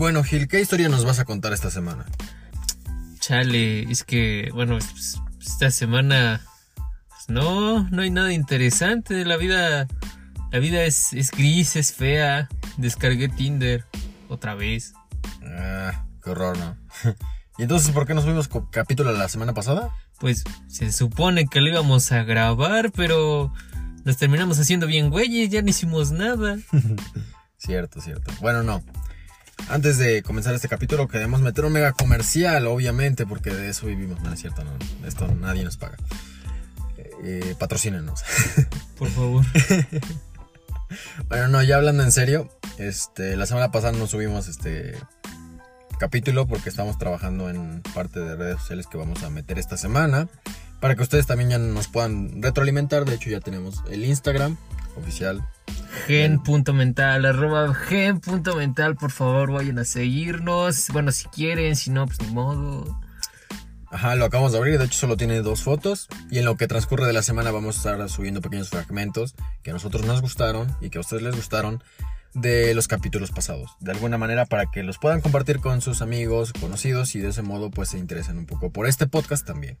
bueno, Gil, ¿qué historia nos vas a contar esta semana? Chale, es que, bueno, pues, esta semana, pues no, no hay nada interesante. La vida, la vida es, es gris, es fea. Descargué Tinder otra vez. Ah, qué horror, ¿no? ¿Y entonces por qué nos co- capítulo la semana pasada? Pues se supone que lo íbamos a grabar, pero nos terminamos haciendo bien güeyes, ya no hicimos nada. Cierto, cierto. Bueno, no. Antes de comenzar este capítulo queremos meter un mega comercial, obviamente, porque de eso vivimos. No es cierto, no. Esto nadie nos paga. Eh, patrocínenos. Por favor. Bueno, no, ya hablando en serio, este, la semana pasada no subimos este capítulo porque estamos trabajando en parte de redes sociales que vamos a meter esta semana para que ustedes también ya nos puedan retroalimentar. De hecho, ya tenemos el Instagram oficial. Gen.mental, arroba gen.mental, por favor vayan a seguirnos. Bueno, si quieren, si no, pues ni modo. Ajá, lo acabamos de abrir, de hecho solo tiene dos fotos y en lo que transcurre de la semana vamos a estar subiendo pequeños fragmentos que a nosotros nos gustaron y que a ustedes les gustaron de los capítulos pasados. De alguna manera para que los puedan compartir con sus amigos, conocidos y de ese modo pues se interesen un poco por este podcast también.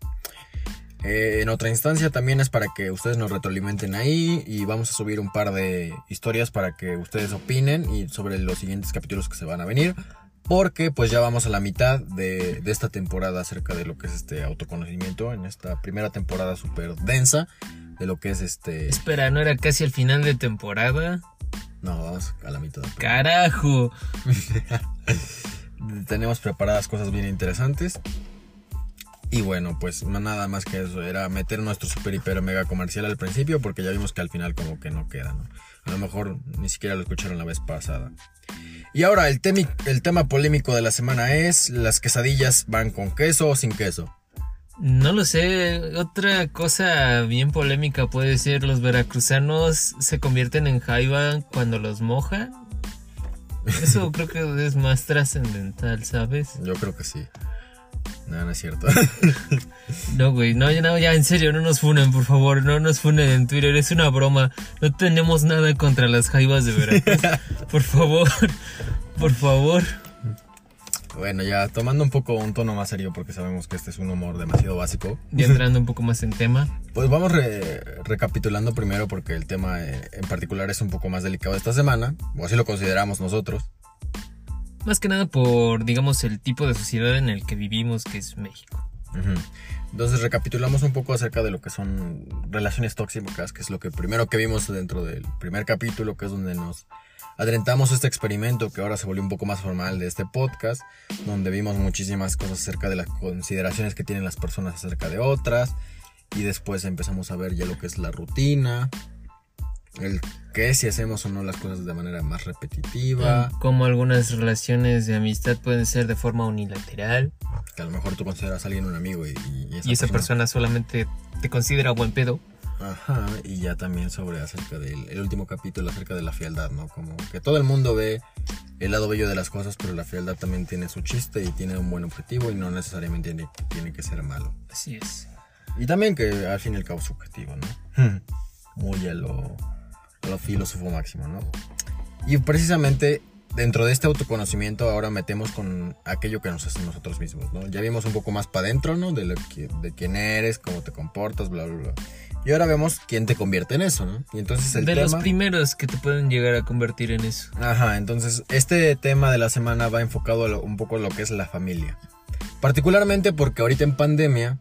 Eh, en otra instancia también es para que ustedes nos retroalimenten ahí y vamos a subir un par de historias para que ustedes opinen y sobre los siguientes capítulos que se van a venir. Porque pues ya vamos a la mitad de, de esta temporada acerca de lo que es este autoconocimiento. En esta primera temporada súper densa de lo que es este... Espera, ¿no era casi el final de temporada? No, vamos a la mitad. Carajo. Tenemos preparadas cosas bien interesantes. Y bueno, pues nada más que eso. Era meter nuestro super hiper mega comercial al principio porque ya vimos que al final como que no queda, ¿no? A lo mejor ni siquiera lo escucharon la vez pasada. Y ahora el, temi- el tema polémico de la semana es las quesadillas van con queso o sin queso. No lo sé, otra cosa bien polémica puede ser los veracruzanos se convierten en jaiba cuando los mojan. Eso creo que es más trascendental, ¿sabes? Yo creo que sí. No, no es cierto. No, güey, no, ya- no, ya en serio, no nos funen, por favor, no nos funen en Twitter, es una broma. No tenemos nada contra las jaibas de Veracruz. Por favor, por favor. bueno, ya tomando un poco un tono más serio porque sabemos que este es un humor demasiado básico. Ya entrando un poco más en tema. Pues vamos re- recapitulando primero porque el tema eh, en particular es un poco más delicado esta semana, o así lo consideramos nosotros. Más que nada por, digamos, el tipo de sociedad en el que vivimos, que es México. Entonces recapitulamos un poco acerca de lo que son relaciones tóxicas, que es lo que primero que vimos dentro del primer capítulo, que es donde nos adelantamos este experimento que ahora se volvió un poco más formal de este podcast, donde vimos muchísimas cosas acerca de las consideraciones que tienen las personas acerca de otras, y después empezamos a ver ya lo que es la rutina, el qué si hacemos o no las cosas de manera más repetitiva, Como algunas relaciones de amistad pueden ser de forma unilateral que a lo mejor tú consideras a alguien un amigo y, y y esa persona solamente te considera buen pedo. Ajá, y ya también sobre acerca del el último capítulo acerca de la fealdad, ¿no? Como que todo el mundo ve el lado bello de las cosas, pero la fealdad también tiene su chiste y tiene un buen objetivo y no necesariamente tiene, tiene que ser malo. Así es. Y también que al fin y al cabo es subjetivo, ¿no? Muy a lo, a lo filósofo máximo, ¿no? Y precisamente dentro de este autoconocimiento ahora metemos con aquello que nos hace nosotros mismos, ¿no? Ya vimos un poco más para adentro, ¿no? De, lo que, de quién eres, cómo te comportas, bla, bla, bla. Y ahora vemos quién te convierte en eso, ¿no? Y entonces el de tema... los primeros que te pueden llegar a convertir en eso. Ajá, entonces este tema de la semana va enfocado a lo- un poco a lo que es la familia. Particularmente porque ahorita en pandemia,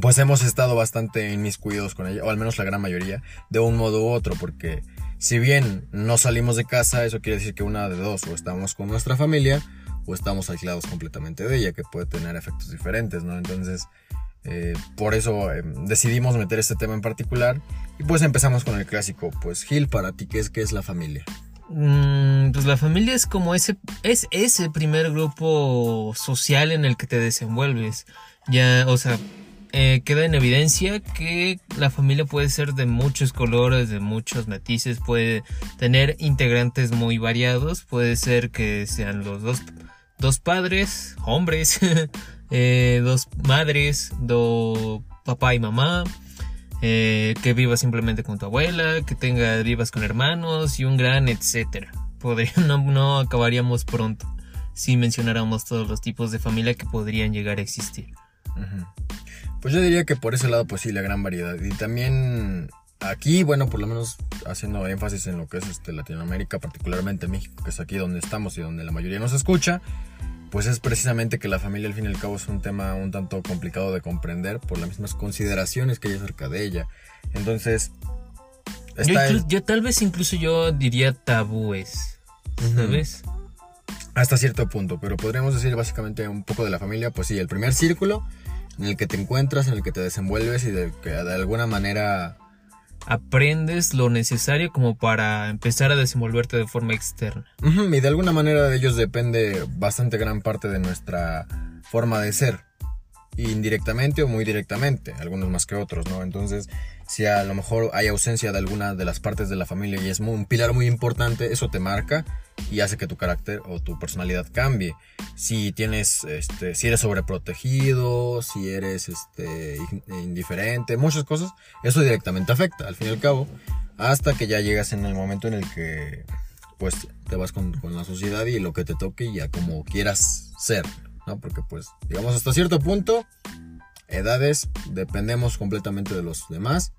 pues hemos estado bastante inmiscuidos con ella, o al menos la gran mayoría, de un modo u otro, porque si bien no salimos de casa, eso quiere decir que una de dos, o estamos con nuestra familia, o estamos aislados completamente de ella, que puede tener efectos diferentes, ¿no? Entonces, eh, por eso eh, decidimos meter este tema en particular, y pues empezamos con el clásico, pues Gil, para ti, ¿qué es, qué es la familia? Mm, pues la familia es como ese, es ese primer grupo social en el que te desenvuelves. Ya, o sea, eh, queda en evidencia que la familia puede ser de muchos colores, de muchos matices, puede tener integrantes muy variados, puede ser que sean los dos, dos padres, hombres, eh, dos madres, dos papá y mamá, eh, que vivas simplemente con tu abuela, que tenga vivas con hermanos y un gran etcétera. podría, no acabaríamos pronto si mencionáramos todos los tipos de familia que podrían llegar a existir. Pues yo diría que por ese lado, pues sí, la gran variedad. Y también aquí, bueno, por lo menos haciendo énfasis en lo que es este, Latinoamérica, particularmente México, que es aquí donde estamos y donde la mayoría nos escucha, pues es precisamente que la familia al fin y al cabo es un tema un tanto complicado de comprender por las mismas consideraciones que hay acerca de ella. Entonces, yo, tal vez incluso yo diría tabúes, ¿sabes? Hasta cierto punto, pero podríamos decir básicamente un poco de la familia, pues sí, el primer círculo en el que te encuentras, en el que te desenvuelves y de que de alguna manera aprendes lo necesario como para empezar a desenvolverte de forma externa. y de alguna manera de ellos depende bastante gran parte de nuestra forma de ser. Indirectamente o muy directamente, algunos más que otros, ¿no? Entonces, si a lo mejor hay ausencia de alguna de las partes de la familia y es un pilar muy importante, eso te marca y hace que tu carácter o tu personalidad cambie. Si tienes, este, si eres sobreprotegido, si eres este, indiferente, muchas cosas, eso directamente afecta, al fin y al cabo, hasta que ya llegas en el momento en el que pues te vas con, con la sociedad y lo que te toque ya como quieras ser, ¿no? Porque pues, digamos, hasta cierto punto, edades, dependemos completamente de los demás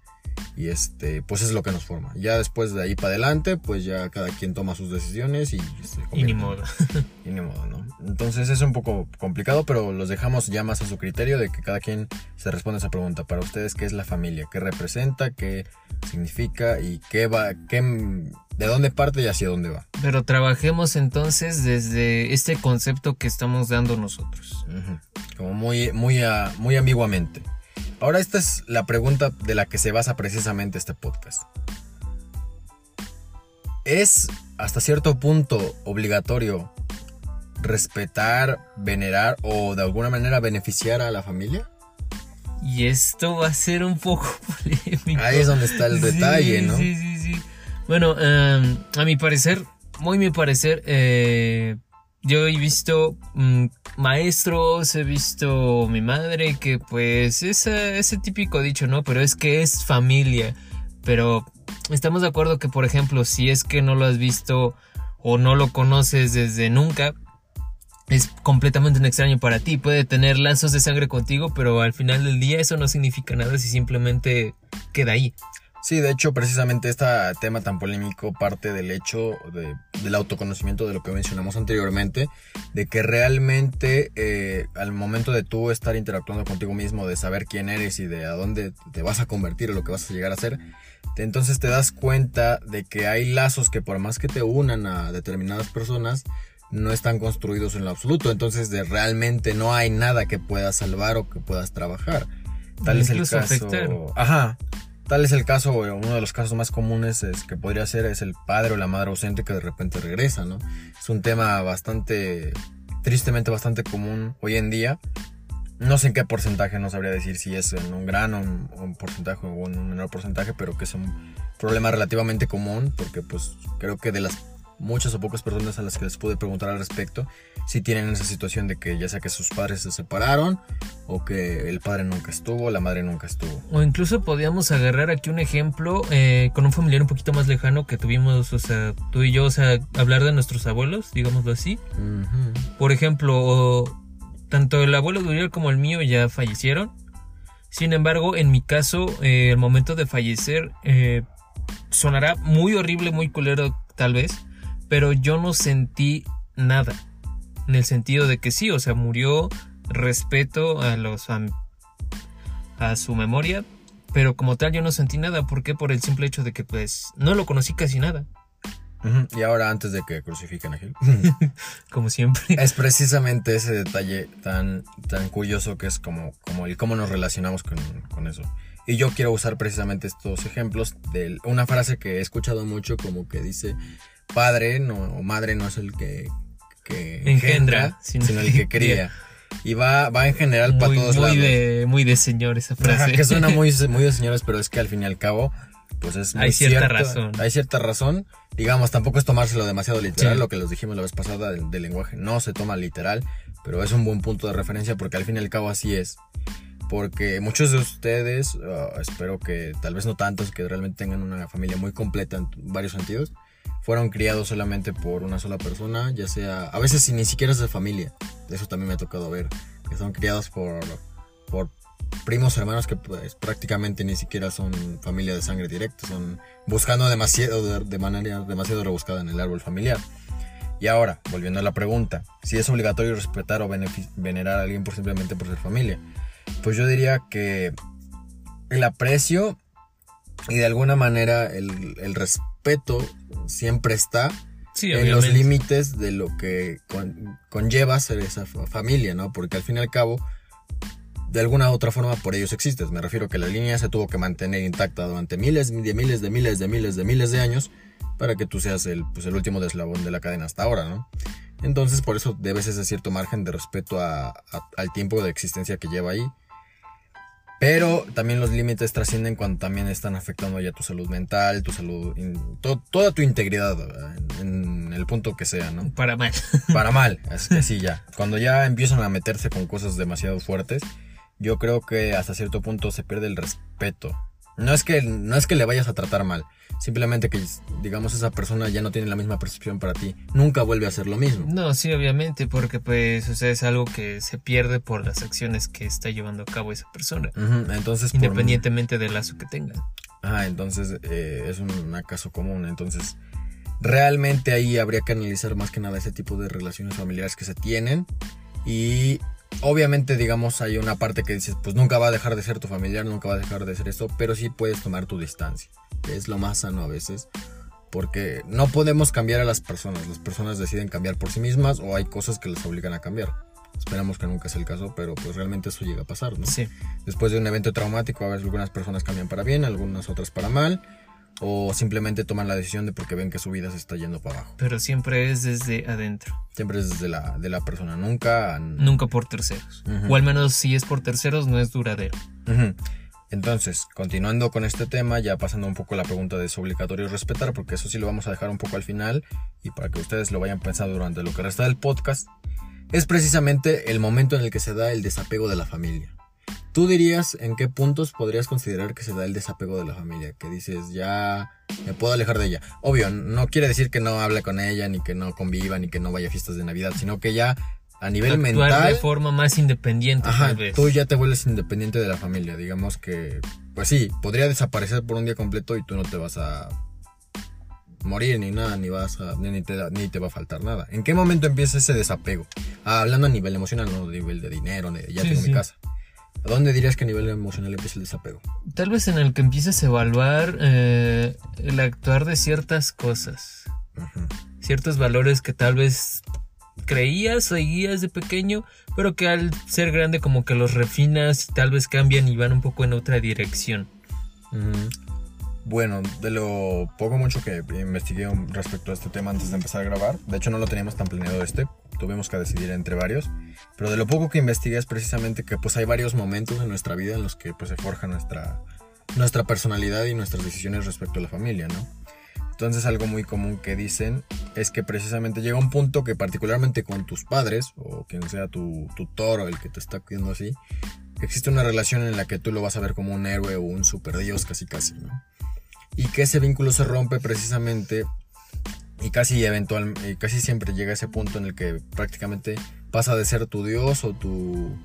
y este pues es lo que nos forma. Ya después de ahí para adelante pues ya cada quien toma sus decisiones y y ni modo. y ni modo no entonces es un poco complicado pero los dejamos ya más a su criterio de que cada quien se responda a esa pregunta. Para ustedes qué es la familia qué representa qué significa y qué va qué de dónde parte y hacia dónde va pero trabajemos entonces desde este concepto que estamos dando nosotros. Como muy muy muy ambiguamente Ahora esta es la pregunta de la que se basa precisamente este podcast. ¿Es hasta cierto punto obligatorio respetar, venerar o de alguna manera beneficiar a la familia? Y esto va a ser un poco polémico. Ahí es donde está el detalle, ¿no? Sí, sí, sí. Bueno, em, a mi parecer, muy mi parecer, eh, yo he visto mm, maestros, he visto mi madre, que pues es ese típico dicho, ¿no? Pero es que es familia. Pero estamos de acuerdo que, por ejemplo, si es que no lo has visto o no lo conoces desde nunca, es completamente un extraño para ti. Puede tener lazos de sangre contigo, pero al final del día eso no significa nada si simplemente queda ahí. Sí, de hecho, precisamente este tema tan polémico parte del hecho del autoconocimiento de lo que mencionamos anteriormente, de que realmente eh, al momento de tú estar interactuando contigo mismo, de saber quién eres y de a dónde te vas a convertir o lo que vas a llegar a ser, entonces te das cuenta de que hay lazos que por más que te unan a determinadas personas, no están construidos en lo absoluto, entonces de realmente no hay nada que puedas salvar o que puedas trabajar. Tal es el caso. Ajá. Tal es el caso, uno de los casos más comunes es que podría ser es el padre o la madre ausente que de repente regresa, ¿no? Es un tema bastante, tristemente bastante común hoy en día. No sé en qué porcentaje, no sabría decir si es en un gran o un, porcentaje o en un menor porcentaje, pero que es un problema relativamente común porque pues creo que de las muchas o pocas personas a las que les pude preguntar al respecto si tienen esa situación de que ya sea que sus padres se separaron o que el padre nunca estuvo, la madre nunca estuvo. O incluso podíamos agarrar aquí un ejemplo eh, con un familiar un poquito más lejano que tuvimos, o sea, tú y yo, o sea, hablar de nuestros abuelos, digámoslo así. Por ejemplo, tanto el abuelo de Uriel como el mío ya fallecieron. Sin embargo, en mi caso, eh, el momento de fallecer eh, sonará muy horrible, muy culero tal vez, pero yo no sentí nada. En el sentido de que sí, o sea, murió respeto a los a, su memoria, pero como tal yo no sentí nada. ¿Por qué? Por el simple hecho de que pues no lo conocí casi nada. Y ahora antes de que crucifiquen a Gil. como siempre. Es precisamente ese detalle tan, tan curioso que es como, como el cómo nos relacionamos con, con eso. Y yo quiero usar precisamente estos ejemplos de una frase que he escuchado mucho como que dice, padre no, o madre no es el que, engendra, sino, el que cría. Y va, va en general para todos muy lados. De, muy de señor esa frase. que suena muy, muy de señores, pero es que al fin y al cabo, pues es Hay cierta razón. Hay cierta razón. Digamos, tampoco es tomárselo demasiado literal, lo que les dijimos la vez pasada del, lenguaje. No se toma literal, pero es un buen punto de referencia porque al fin y al cabo así es. Porque muchos de ustedes, uh, espero que tal vez no tantos, que realmente tengan una familia muy completa en varios sentidos, fueron criados solamente por una sola persona, ya sea, a veces ni siquiera es de familia, eso también me ha tocado ver, que son criados por, por primos hermanos que pues, prácticamente ni siquiera son familia de sangre directa, son buscando demasiado de manera demasiado rebuscada en el árbol familiar. Y ahora, volviendo a la pregunta, si es obligatorio respetar o venerar a alguien por simplemente por ser familia, pues yo diría que el aprecio y de alguna manera el, respeto siempre está en los límites de lo que conlleva ser esa familia, ¿no? Porque al fin y al cabo, de alguna u otra forma por ellos existes. Me refiero que la línea se tuvo que mantener intacta durante miles de miles de miles de miles de miles de años para que tú seas el, pues, el último deslabón de la cadena hasta ahora, ¿no? Entonces por eso debes ese cierto margen de respeto al tiempo de existencia que lleva ahí. Pero también los límites trascienden cuando también están afectando ya tu salud mental, tu salud, toda tu integridad en, el punto que sea, ¿no? Para mal. Para mal, es que sí, ya. Cuando ya empiezan a meterse con cosas demasiado fuertes, yo creo que hasta cierto punto se pierde el respeto. No es que, no es que le vayas a tratar mal, simplemente que, digamos, esa persona ya no tiene la misma percepción para ti. Nunca vuelve a hacer lo mismo. No, sí, obviamente, porque pues, o sea, es algo que se pierde por las acciones que está llevando a cabo esa persona. entonces, Independientemente del lazo que tenga. Ah, entonces eh, es un, un caso común. Entonces, realmente ahí habría que analizar más que nada ese tipo de relaciones familiares que se tienen y Obviamente, digamos, hay una parte que dices, pues nunca va a dejar de ser tu familiar, nunca va a dejar de ser esto, pero sí puedes tomar tu distancia, es lo más sano a veces, porque no podemos cambiar a las personas, las personas deciden cambiar por sí mismas o hay cosas que les obligan a cambiar. Esperamos que nunca sea el caso, pero pues realmente eso llega a pasar, ¿no? Sí. Después de un evento traumático, a veces algunas personas cambian para bien, algunas otras para mal, o simplemente toman la decisión de porque ven que su vida se está yendo para abajo. Pero siempre es desde adentro. Siempre es desde la, de la persona, nunca... Nunca por terceros. O al menos si es por terceros no es duradero. Entonces, continuando con este tema, ya pasando un poco a la pregunta de es obligatorio respetar, porque eso sí lo vamos a dejar un poco al final y para que ustedes lo vayan pensando durante lo que resta del podcast, es precisamente el momento en el que se da el desapego de la familia. ¿Tú dirías en qué puntos podrías considerar que se da el desapego de la familia? Que dices, ya me puedo alejar de ella. Obvio, no quiere decir que no hable con ella, ni que no conviva, ni que no vaya a fiestas de Navidad, sino que ya a nivel Actuar mental. de forma más independiente, ajá, Tú ya te vuelves independiente de la familia. Digamos que, pues sí, podría desaparecer por un día completo y tú no te vas a morir ni nada, ni vas a, ni te, ni te va a faltar nada. ¿En qué momento empieza ese desapego? Ah, hablando a nivel emocional, no a nivel de dinero, de ya tengo mi casa. ¿A dónde dirías que a nivel emocional empieza el desapego? Tal vez en el que empieces a evaluar eh, el actuar de ciertas cosas. Ciertos valores que tal vez creías, seguías de pequeño, pero que al ser grande como que los refinas y tal vez cambian y van un poco en otra dirección. Bueno, de lo poco mucho que investigué respecto a este tema antes de empezar a grabar, de hecho no lo teníamos tan planeado este, tuvimos que decidir entre varios, pero de lo poco que investigué es precisamente que pues hay varios momentos en nuestra vida en los que pues se forja nuestra, nuestra personalidad y nuestras decisiones respecto a la familia, ¿no? Entonces algo muy común que dicen es que precisamente llega un punto que particularmente con tus padres o quien sea tu tutor o el que te está cuidando así, existe una relación en la que tú lo vas a ver como un héroe o un super dios casi casi, ¿no? Y que ese vínculo se rompe precisamente y casi eventual, casi siempre llega a ese punto en el que prácticamente pasa de ser tu dios o tu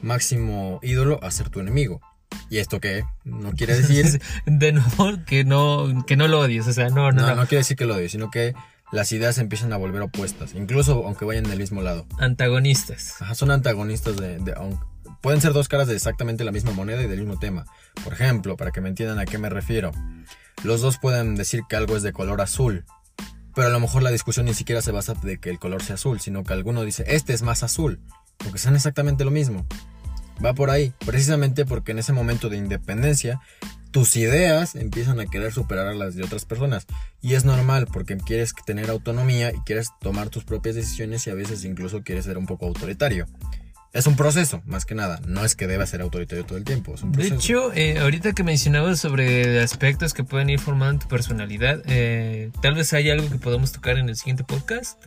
máximo ídolo a ser tu enemigo. ¿Y esto qué? No quiere decir... de nuevo, que no, que no lo odies, o sea, no, no, no. No, quiere decir que lo odies, sino que las ideas empiezan a volver opuestas, incluso aunque vayan en el mismo lado. Antagonistas. Ajá, son antagonistas de, pueden ser dos caras de exactamente la misma moneda y del mismo tema. Por ejemplo, para que me entiendan a qué me refiero, los dos pueden decir que algo es de color azul, pero a lo mejor la discusión ni siquiera se basa de que el color sea azul, sino que alguno dice, este es más azul, porque son exactamente lo mismo. Va por ahí, precisamente porque en ese momento de independencia, tus ideas empiezan a querer superar a las de otras personas. Y es normal, porque quieres tener autonomía y quieres tomar tus propias decisiones y a veces incluso quieres ser un poco autoritario. Es un proceso, más que nada. No es que deba ser autoritario todo el tiempo. De hecho, eh, ahorita que mencionabas sobre aspectos que pueden ir formando tu personalidad, eh, tal vez haya algo que podamos tocar en el siguiente podcast.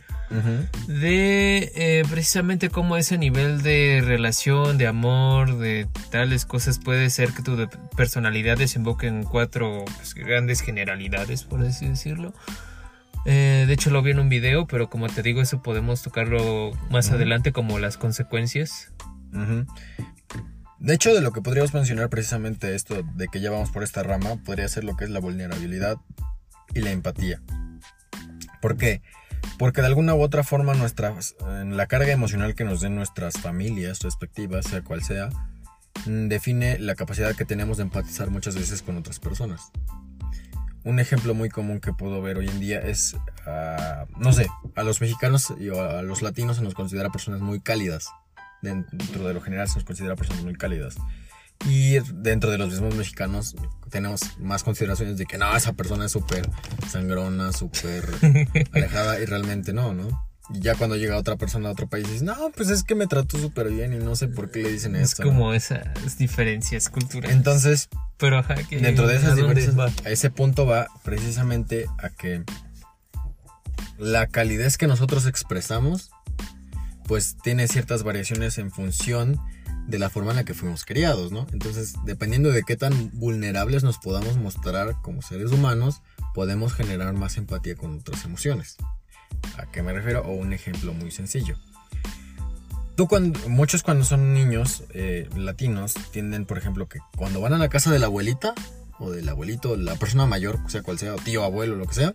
De eh, precisamente cómo ese nivel de relación, de amor, de tales cosas puede ser que tu personalidad desemboque en cuatro pues, grandes generalidades, por así decirlo. Eh, de hecho lo vi en un video, pero como te digo, eso podemos tocarlo más adelante como las consecuencias. De hecho, de lo que podríamos mencionar precisamente esto, de que ya vamos por esta rama, podría ser lo que es la vulnerabilidad y la empatía. ¿Por qué? Porque de alguna u otra forma nuestra, en la carga emocional que nos den nuestras familias respectivas, sea cual sea, define la capacidad que tenemos de empatizar muchas veces con otras personas. Un ejemplo muy común que puedo ver hoy en día es, ah, no sé, a los mexicanos y a los latinos se nos considera personas muy cálidas. Dentro de lo general se nos considera personas muy cálidas. Y dentro de los mismos mexicanos tenemos más consideraciones de que no, esa persona es súper sangrona, súper alejada y realmente no, ¿no? Y ya cuando llega otra persona a otro país dices, no, pues es que me trató súper bien y no sé por qué le dicen Es esto. ¿no?". como esas diferencias culturales. Entonces, pero ajá, que dentro de ¿a esas dónde diferencias, va? a ese punto va precisamente a que la calidez que nosotros expresamos, pues tiene ciertas variaciones en función de la forma en la que fuimos criados, ¿no? Entonces, dependiendo de qué tan vulnerables nos podamos mostrar como seres humanos, podemos generar más empatía con otras emociones. ¿A qué me refiero? O un ejemplo muy sencillo. Tú cuando, muchos cuando son niños eh, latinos tienden, por ejemplo, que cuando van a la casa de la abuelita o del abuelito, la persona mayor, sea cual sea, tío, abuelo, lo que sea,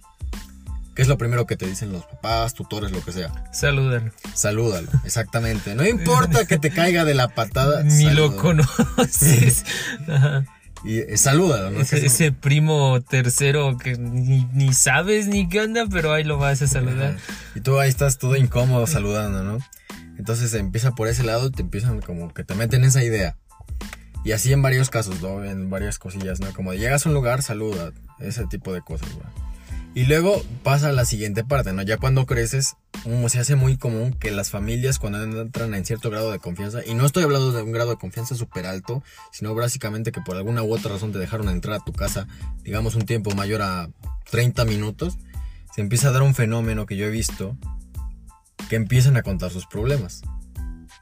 ¿qué es lo primero que te dicen los papás, tutores, lo que sea? Saludan. Salúdalo, exactamente. No importa que te caiga de la patada. Ni lo salúdalo. conoces. Ajá. Y eh, salúdalo, ¿no? Ese, es- ese primo tercero que ni, ni sabes ni qué onda, pero ahí lo vas a saludar. Ajá. Y tú ahí estás todo incómodo saludando, ¿no? Entonces empieza por ese lado, te empiezan como que te meten esa idea. Y así en varios casos, ¿no? En varias cosillas, ¿no? Como llegas a un lugar, saluda, ese tipo de cosas, ¿no? Y luego pasa a la siguiente parte, ¿no? Ya cuando creces, mm, se hace muy común que las familias cuando entran en cierto grado de confianza, y no estoy hablando de un grado de confianza súper alto, sino básicamente que por alguna u otra razón te dejaron entrar a tu casa, digamos un tiempo mayor a 30 minutos, se empieza a dar un fenómeno que yo he visto, que empiezan a contar sus problemas.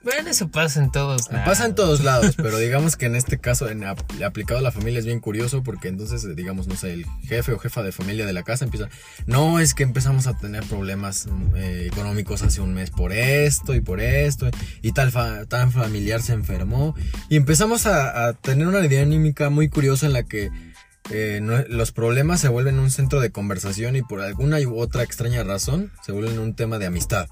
Bueno, eso pasa en todos lados. Pasa en todos lados, pero digamos que en este caso, en ap- aplicado a la familia es bien curioso porque entonces, digamos, no sé, el jefe o jefa de familia de la casa empieza, no, es que empezamos a tener problemas eh, económicos hace un mes por esto y por esto, y tal, fa- tal familiar se enfermó, y empezamos a, a tener una dinámica muy curiosa en la que eh, no- los problemas se vuelven un centro de conversación y por alguna u otra extraña razón se vuelven un tema de amistad.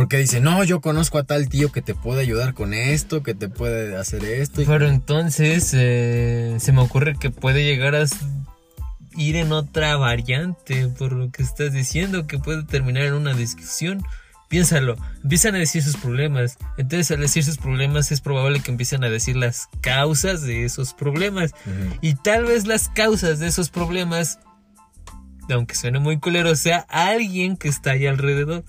Porque dice, no, yo conozco a tal tío que te puede ayudar con esto, que te puede hacer esto. y- Pero entonces eh, se me ocurre que puede llegar a ir en otra variante por lo que estás diciendo, que puede terminar en una discusión. Piénsalo, empiezan a decir sus problemas. Entonces al decir sus problemas es probable que empiecen a decir las causas de esos problemas. Y tal vez las causas de esos problemas, aunque suene muy culero, sea alguien que está ahí alrededor.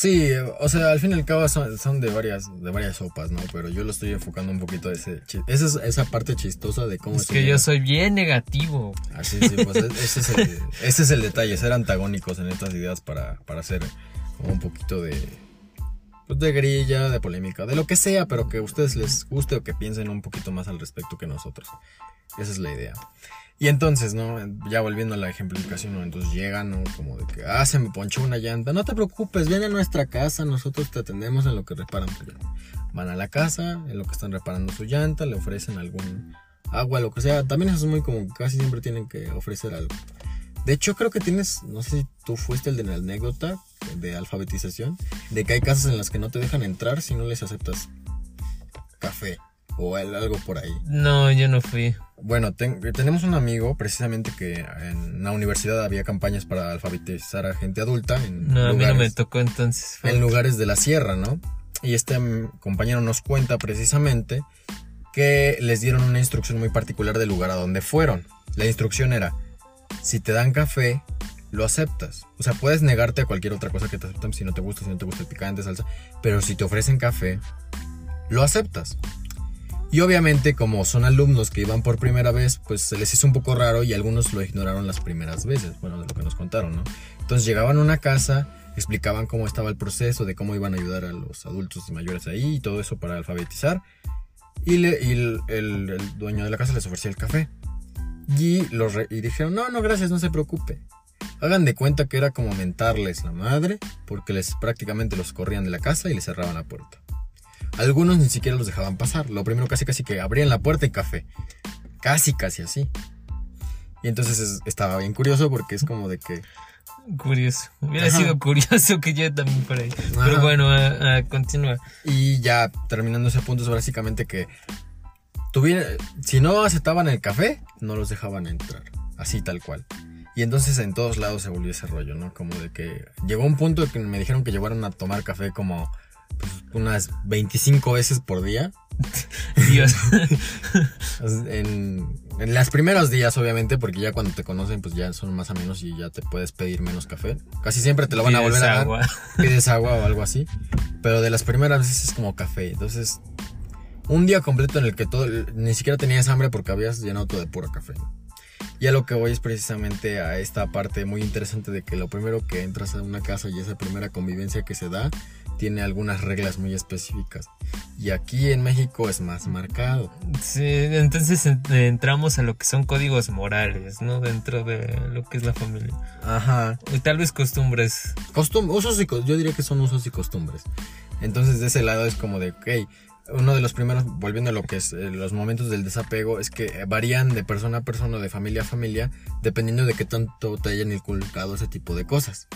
Sí, o sea, al fin y al cabo son, son de varias de varias sopas, ¿no? Pero yo lo estoy enfocando un poquito a ese, esa, es- esa parte chistosa de cómo Es que yo soy bien negativo. Así, sí, pues e- ese es, el, ese es el detalle, ser antagónicos en estas ideas para, para hacer como un poquito de, pues de grilla, de polémica, de lo que sea, pero que a ustedes les guste o que piensen un poquito más al respecto que nosotros. Esa es la idea. Y entonces, ¿no? Ya volviendo a la ejemplificación, ¿no? Entonces llegan, ¿no? Como de que, ah, se me ponchó una llanta. No te preocupes, ven a nuestra casa, nosotros te atendemos en lo que reparan. Van a la casa, en lo que están reparando su llanta, le ofrecen algún agua, lo que sea. También eso es muy que casi siempre tienen que ofrecer algo. De hecho, creo que tienes, no sé si tú fuiste el de la anécdota de alfabetización, de que hay casas en las que no te dejan entrar si no les aceptas café o algo por ahí. No, yo no fui. Bueno, ten- tenemos un amigo precisamente que en la universidad había campañas para alfabetizar a gente adulta en, No, a mí no me lugares, tocó entonces. en lugares de la sierra, ¿no? Y este mm, compañero nos cuenta precisamente que les dieron una instrucción muy particular del lugar a donde fueron. La instrucción era, si te dan café, lo aceptas. O sea, puedes negarte a cualquier otra cosa que te aceptan si no te gusta, si no te gusta el picante, salsa, pero si te ofrecen café, lo aceptas. Y obviamente como son alumnos que iban por primera vez, pues se les hizo un poco raro y algunos lo ignoraron las primeras veces, bueno, de lo que nos contaron, ¿no? Entonces llegaban a una casa, explicaban cómo estaba el proceso, de cómo iban a ayudar a los adultos mayores ahí y todo eso para alfabetizar. Y, el, dueño de la casa les ofrecía el café. Y, los re- dijeron, no, no, gracias, no se preocupe. Hagan de cuenta que era como mentarles la madre, porque les prácticamente los corrían de la casa y les cerraban la puerta. Algunos ni siquiera los dejaban pasar. Lo primero casi casi que abrían la puerta y café. Casi casi así. Y entonces es- estaba bien curioso porque es como de que Curioso. Hubiera Ajá. sido curioso que yo también por ahí. Ajá. Pero bueno, a- a continúa. Y ya terminando ese punto es básicamente que tuviera, si no aceptaban el café, no los dejaban entrar. Así tal cual. Y entonces en todos lados se volvió ese rollo, ¿no? Como de que llegó un punto en que me dijeron que llevaron a tomar café como unas 25 veces por día. Dios. En, en los primeros días, obviamente, porque ya cuando te conocen, pues ya son más o menos y ya te puedes pedir menos café. Casi siempre te lo van a volver a dar. agua. pides agua o algo así. Pero de las primeras veces es como café. Entonces, un día completo en el que todo, ni siquiera tenías hambre porque habías llenado todo de puro café. Y a lo que voy es precisamente a esta parte muy interesante de que lo primero que entras a una casa y esa primera convivencia que se da tiene algunas reglas muy específicas. Y aquí en México es más marcado. Sí, entonces en- entramos a lo que son códigos morales, ¿no? Dentro de lo que es la familia. Ajá. Y tal vez costumbres. Costum usos y yo diría que son usos y costumbres. Entonces de ese lado es como de, ok, uno de los primeros, volviendo a lo que es eh, los momentos del desapego, es que varían de persona a persona, de familia a familia, dependiendo de qué tanto te hayan inculcado ese tipo de cosas.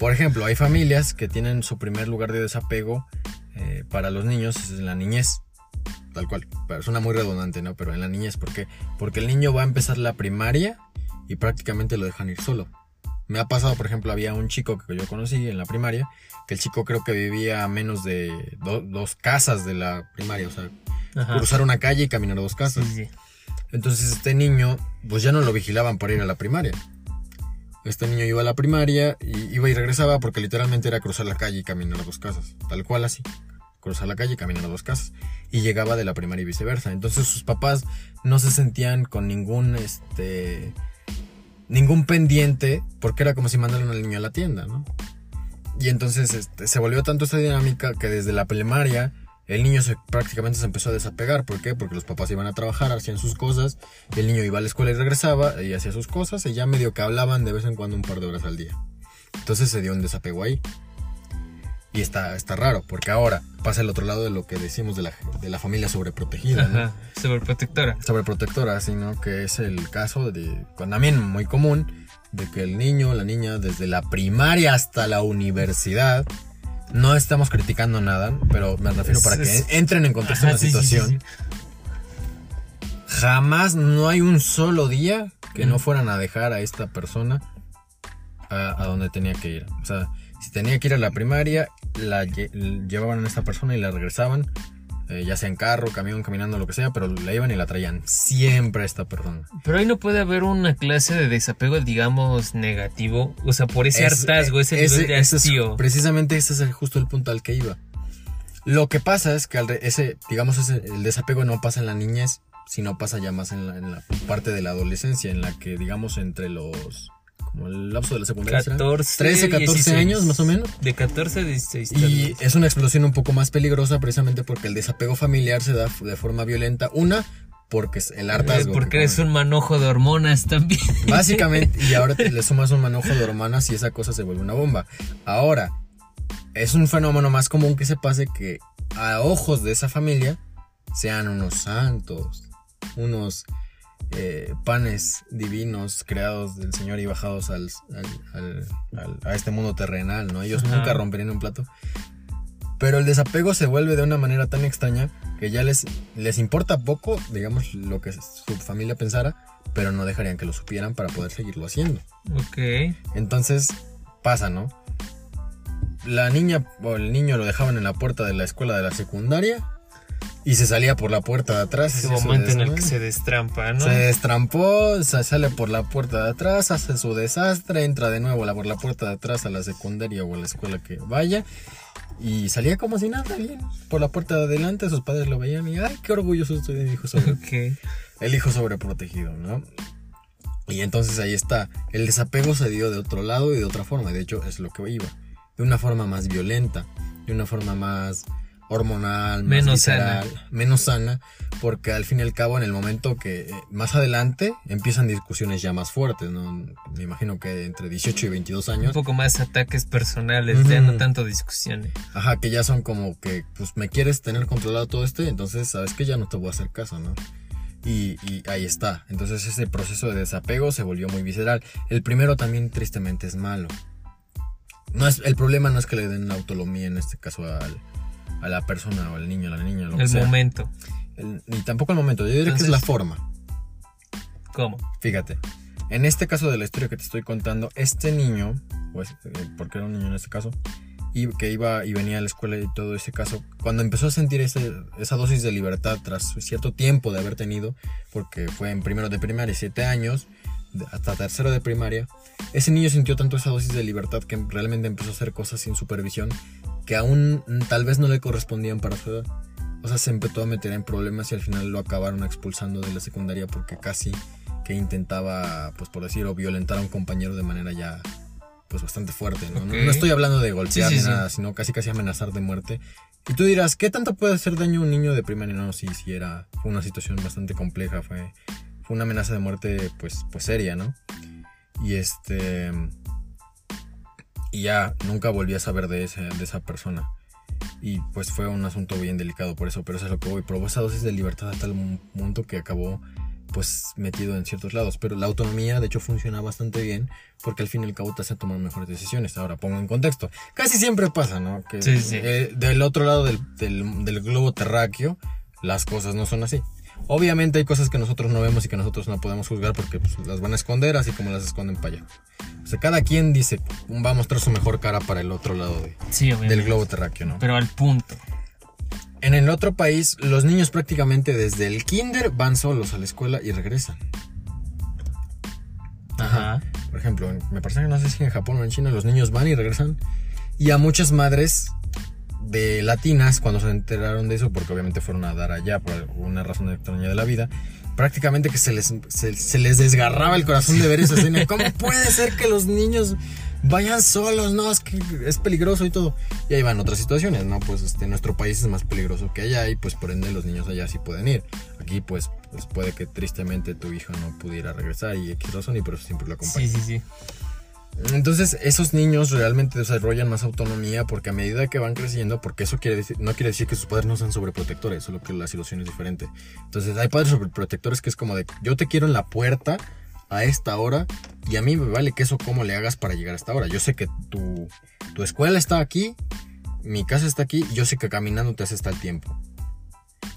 Por ejemplo, hay familias que tienen su primer lugar de desapego eh, para los niños es en la niñez. Tal cual. Pero suena muy redundante, ¿no? Pero en la niñez, ¿por qué? Porque el niño va a empezar la primaria y prácticamente lo dejan ir solo. Me ha pasado, por ejemplo, había un chico que yo conocí en la primaria, que el chico creo que vivía a menos de do- dos casas de la primaria, o sea, Ajá. cruzar una calle y caminar dos casas. Sí, sí. Entonces este niño, pues ya no lo vigilaban para ir a la primaria. Este niño iba a la primaria y iba y regresaba porque literalmente era cruzar la calle y caminar a dos casas, tal cual así. Cruzar la calle y caminar a dos casas. Y llegaba de la primaria y viceversa. Entonces sus papás no se sentían con ningún, este, ningún pendiente porque era como si mandaran al niño a la tienda, ¿no? Y entonces este, se volvió tanto esta dinámica que desde la primaria el niño se, prácticamente se empezó a desapegar. ¿Por qué? Porque los papás iban a trabajar, hacían sus cosas, el niño iba a la escuela y regresaba y hacía sus cosas y ya medio que hablaban de vez en cuando un par de horas al día. Entonces se dio un desapego ahí. Y está, está raro, porque ahora pasa el otro lado de lo que decimos de la, de la familia sobreprotegida, ¿no? Ajá. Sobreprotectora. sobreprotectora, sino que es el caso de, también muy común, de que el niño, la niña, desde la primaria hasta la universidad, no estamos criticando nada, pero me refiero para que entren en contexto en Ajá, la sí, sí, sí, situación. sí. Jamás no hay un solo día que no Mm. fueran a dejar a esta persona a, a donde tenía que ir. O sea, si tenía que ir a la primaria, la lle- llevaban a esta persona y la regresaban, eh, ya sea en carro, camión, caminando, lo que sea, pero la iban y la traían siempre a esta persona. Pero ahí no puede haber una clase de desapego, digamos, negativo. O sea, por ese Es- hartazgo, ese, nivel de ese es- hastío. precisamente ese es el- justo el punto al que iba. Lo que pasa es que al ese, digamos, ese, el desapego no pasa en la niñez, sino pasa ya más en la, en la parte de la adolescencia, en la que, digamos, entre los. Como el lapso de la secundaria. ¿será? 14, 13, 14 16. años más o menos. De 14 a 16. tal Y es una explosión un poco más peligrosa precisamente porque el desapego familiar se da de forma violenta. Una, porque es el hartazgo. Porque que eres un manojo de hormonas también. Básicamente, y ahora te le sumas un manojo de hormonas y esa cosa se vuelve una bomba. Ahora, es un fenómeno más común que se pase que a ojos de esa familia sean unos santos, unos eh, panes divinos creados del Señor y bajados al, al- al- al- a este mundo terrenal, ¿no? Ellos Ajá. nunca romperían un plato. Pero el desapego se vuelve de una manera tan extraña que ya les, les importa poco, digamos, lo que su familia pensara, pero no dejarían que lo supieran para poder seguirlo haciendo. ok. Entonces pasa, ¿no? La niña o el niño lo dejaban en la puerta de la escuela de la secundaria y se salía por la puerta de atrás. Ese momento en el que se destrampa, ¿no? Se destrampó, se sale por la puerta de atrás, hace su desastre, entra de nuevo por la puerta de atrás a la secundaria o a la escuela que vaya. Y salía como si nada, bien. Por la puerta de adelante, sus padres lo veían y, ay, qué orgulloso estoy de mi hijo sobre, el hijo sobreprotegido, ¿no? Y entonces ahí está. El desapego se dio de otro lado y de otra forma. De hecho, es lo que iba. De una forma más violenta. De una forma más hormonal, Menos visceral, menos sana, porque al fin y al cabo en el momento que eh, más adelante empiezan discusiones ya más fuertes, ¿no? Me imagino que entre 18 y 22 Un años, poco más ataques personales, ya no tanto discusiones. ajá, que ya son como que, pues me quieres tener controlado todo esto, entonces sabes que ya no te voy a hacer caso, ¿no? Y, y ahí está. Entonces ese proceso de desapego se volvió muy visceral. El primero también tristemente es malo. No es, el problema no es que le den la autonomía en este caso al- a la persona o al niño, a la niña, lo que El sea. momento. El- ni tampoco el momento, yo diría que es Entonces- la forma. ¿Cómo? Fíjate, en este caso de la historia que te estoy contando, este niño, pues, eh, porque era un niño en este caso, y que iba y venía a la escuela y todo ese caso, cuando empezó a sentir ese- esa dosis de libertad tras cierto tiempo de haber tenido, porque fue en primero de primaria, siete años, de- hasta tercero de primaria, ese niño sintió tanto esa dosis de libertad que realmente empezó a hacer cosas sin supervisión que aún mm, tal vez no le correspondían para su edad. O sea, se empezó a meter en problemas y al final lo acabaron expulsando de la secundaria porque casi que intentaba, pues por decirlo, violentar a un compañero de manera ya, pues bastante fuerte. No, No- Ok. no estoy hablando de golpear Sí, sí, ni sí. nada, sino casi casi amenazar de muerte. Y tú dirás, ¿qué tanto puede hacer daño a un niño de primaria? No, sí, sí, era, fue una situación bastante compleja, fue, fue una amenaza de muerte, pues, pues seria, ¿no? Y este... Y ya nunca volví a saber de, ese, de esa persona. Y pues fue un asunto bien delicado por eso, pero eso es lo que voy. Probó esa dosis de libertad hasta el punto que acabó pues metido en ciertos lados. Pero la autonomía de hecho funciona bastante bien porque al fin y al cabo te hace tomar mejores decisiones. Ahora pongo en contexto. Casi siempre pasa, ¿no? Que Sí, sí. eh, del otro lado del, del- del globo terráqueo las cosas no son así. Obviamente hay cosas que nosotros no vemos y que nosotros no podemos juzgar porque pues, las van a esconder así como las esconden para allá. O sea, cada quien dice, va a mostrar su mejor cara para el otro lado de- Sí, obviamente. del globo terráqueo, ¿no? Pero al punto. En el otro país, los niños prácticamente desde el kinder van solos a la escuela y regresan. Ajá. Por ejemplo, me parece que no sé si en Japón o en China los niños van y regresan. Y a muchas madres de latinas, cuando se enteraron de eso, porque obviamente fueron a dar allá por alguna razón extraña de la vida, prácticamente que se les, se, se les desgarraba el corazón de ver esa escena. ¿Cómo puede ser que los niños vayan solos? No, es que es peligroso y todo. Y ahí van otras situaciones, ¿no? Pues este, nuestro país es más peligroso que allá y pues por ende los niños allá sí pueden ir. Aquí pues, pues puede que tristemente tu hijo no pudiera regresar y X razón y por eso siempre lo acompaña. Sí, sí, sí. Entonces esos niños realmente desarrollan más autonomía porque a medida que van creciendo, porque eso quiere decir, no quiere decir que sus padres no sean sobreprotectores, solo que la situación es diferente. Entonces hay padres sobreprotectores que es como de, yo te quiero en la puerta a esta hora y a mí me vale que eso cómo le hagas para llegar a esta hora. Yo sé que tu, tu escuela está aquí, mi casa está aquí, yo sé que caminando te haces tal tiempo.